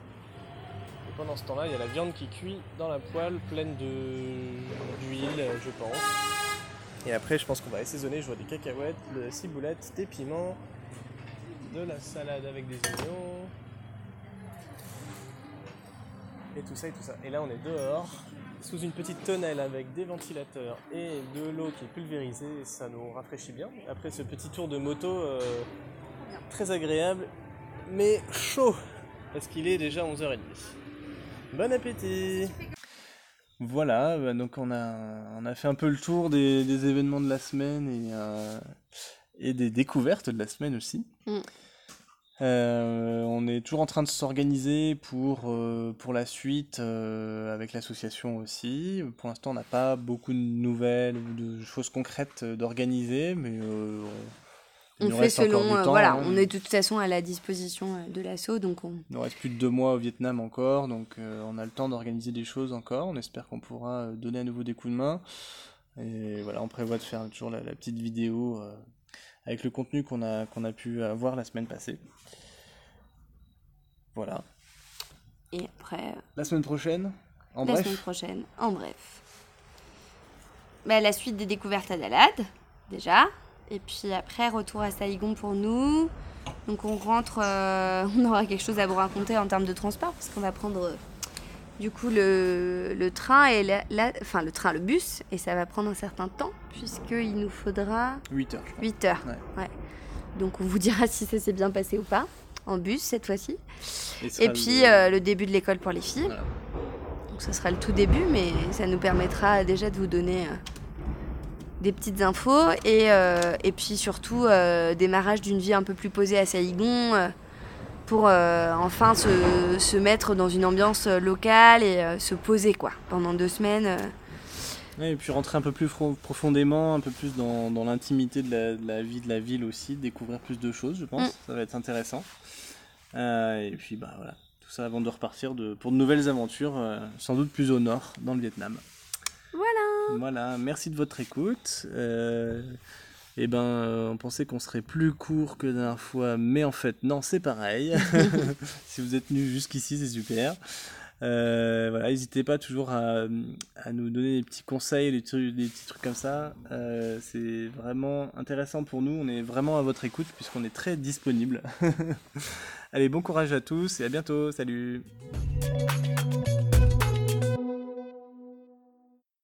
Et pendant ce temps-là, il y a la viande qui cuit dans la poêle pleine de d'huile, je pense. Et après, je pense qu'on va assaisonner. Je vois des cacahuètes, de la ciboulette, des piments, de la salade avec des oignons. Et tout ça et tout ça. Et là, on est dehors, sous une petite tonnelle avec des ventilateurs et de l'eau qui est pulvérisée. Et ça nous rafraîchit bien. Après ce petit tour de moto, euh, très agréable, mais chaud, parce qu'il est déjà 11h30. Bon appétit voilà, bah, donc on a, on a fait un peu le tour des, des événements de la semaine et, euh, et des découvertes de la semaine aussi. Mm. Euh, on est toujours en train de s'organiser pour, euh, pour la suite euh, avec l'association aussi. Pour l'instant, on n'a pas beaucoup de nouvelles ou de choses concrètes d'organiser, mais on, fait selon. temps, voilà, hein. on est de toute façon à la disposition de l'assaut, donc on. Il nous reste plus de deux mois au Vietnam encore, donc on a le temps d'organiser des choses encore. On espère qu'on pourra donner à nouveau des coups de main. Et voilà, on prévoit de faire toujours la, la petite vidéo avec le contenu qu'on a, qu'on a pu avoir la semaine passée. Voilà. Et après, euh, La semaine prochaine, en la bref, semaine prochaine, en bref. Bah, la suite des découvertes à Dalad, déjà. Et puis après, retour à Saigon pour nous. Donc on rentre, euh, on aura quelque chose à vous raconter en termes de transport, parce qu'on va prendre euh, du coup le, le train et la, la- enfin le train, le bus, et ça va prendre un certain temps, puisqu'il nous faudra 8 heures, je crois. 8 heures. Ouais. Ouais. Donc on vous dira si ça s'est bien passé ou pas, en bus cette fois-ci. Et, puis le- euh, le début de l'école pour les filles. Voilà. Donc ça sera le tout début, mais ça nous permettra déjà de vous donner euh, des petites infos et, euh, et puis surtout démarrage d'une vie un peu plus posée à Saigon euh, pour euh, enfin se, se mettre dans une ambiance euh, locale et euh, se poser quoi pendant deux semaines. euh. Ouais, et puis rentrer un peu plus profondément, un peu plus dans, dans l'intimité de la, de la vie de la ville aussi, découvrir plus de choses, je pense. Mm. Ça va être intéressant. Et puis bah voilà, tout ça avant de repartir de, pour de nouvelles aventures, sans doute plus au nord, dans le Vietnam. Voilà. Voilà, merci de votre écoute. Eh ben, euh, on pensait qu'on serait plus court que la dernière fois, mais en fait, non, c'est pareil. si vous êtes venus jusqu'ici, c'est super. Euh, voilà, n'hésitez pas toujours à, à nous donner des petits conseils, des, trucs, des petits trucs comme ça. Euh, c'est vraiment intéressant pour nous. On est vraiment à votre écoute puisqu'on est très disponible. Allez, bon courage à tous et à bientôt. Salut.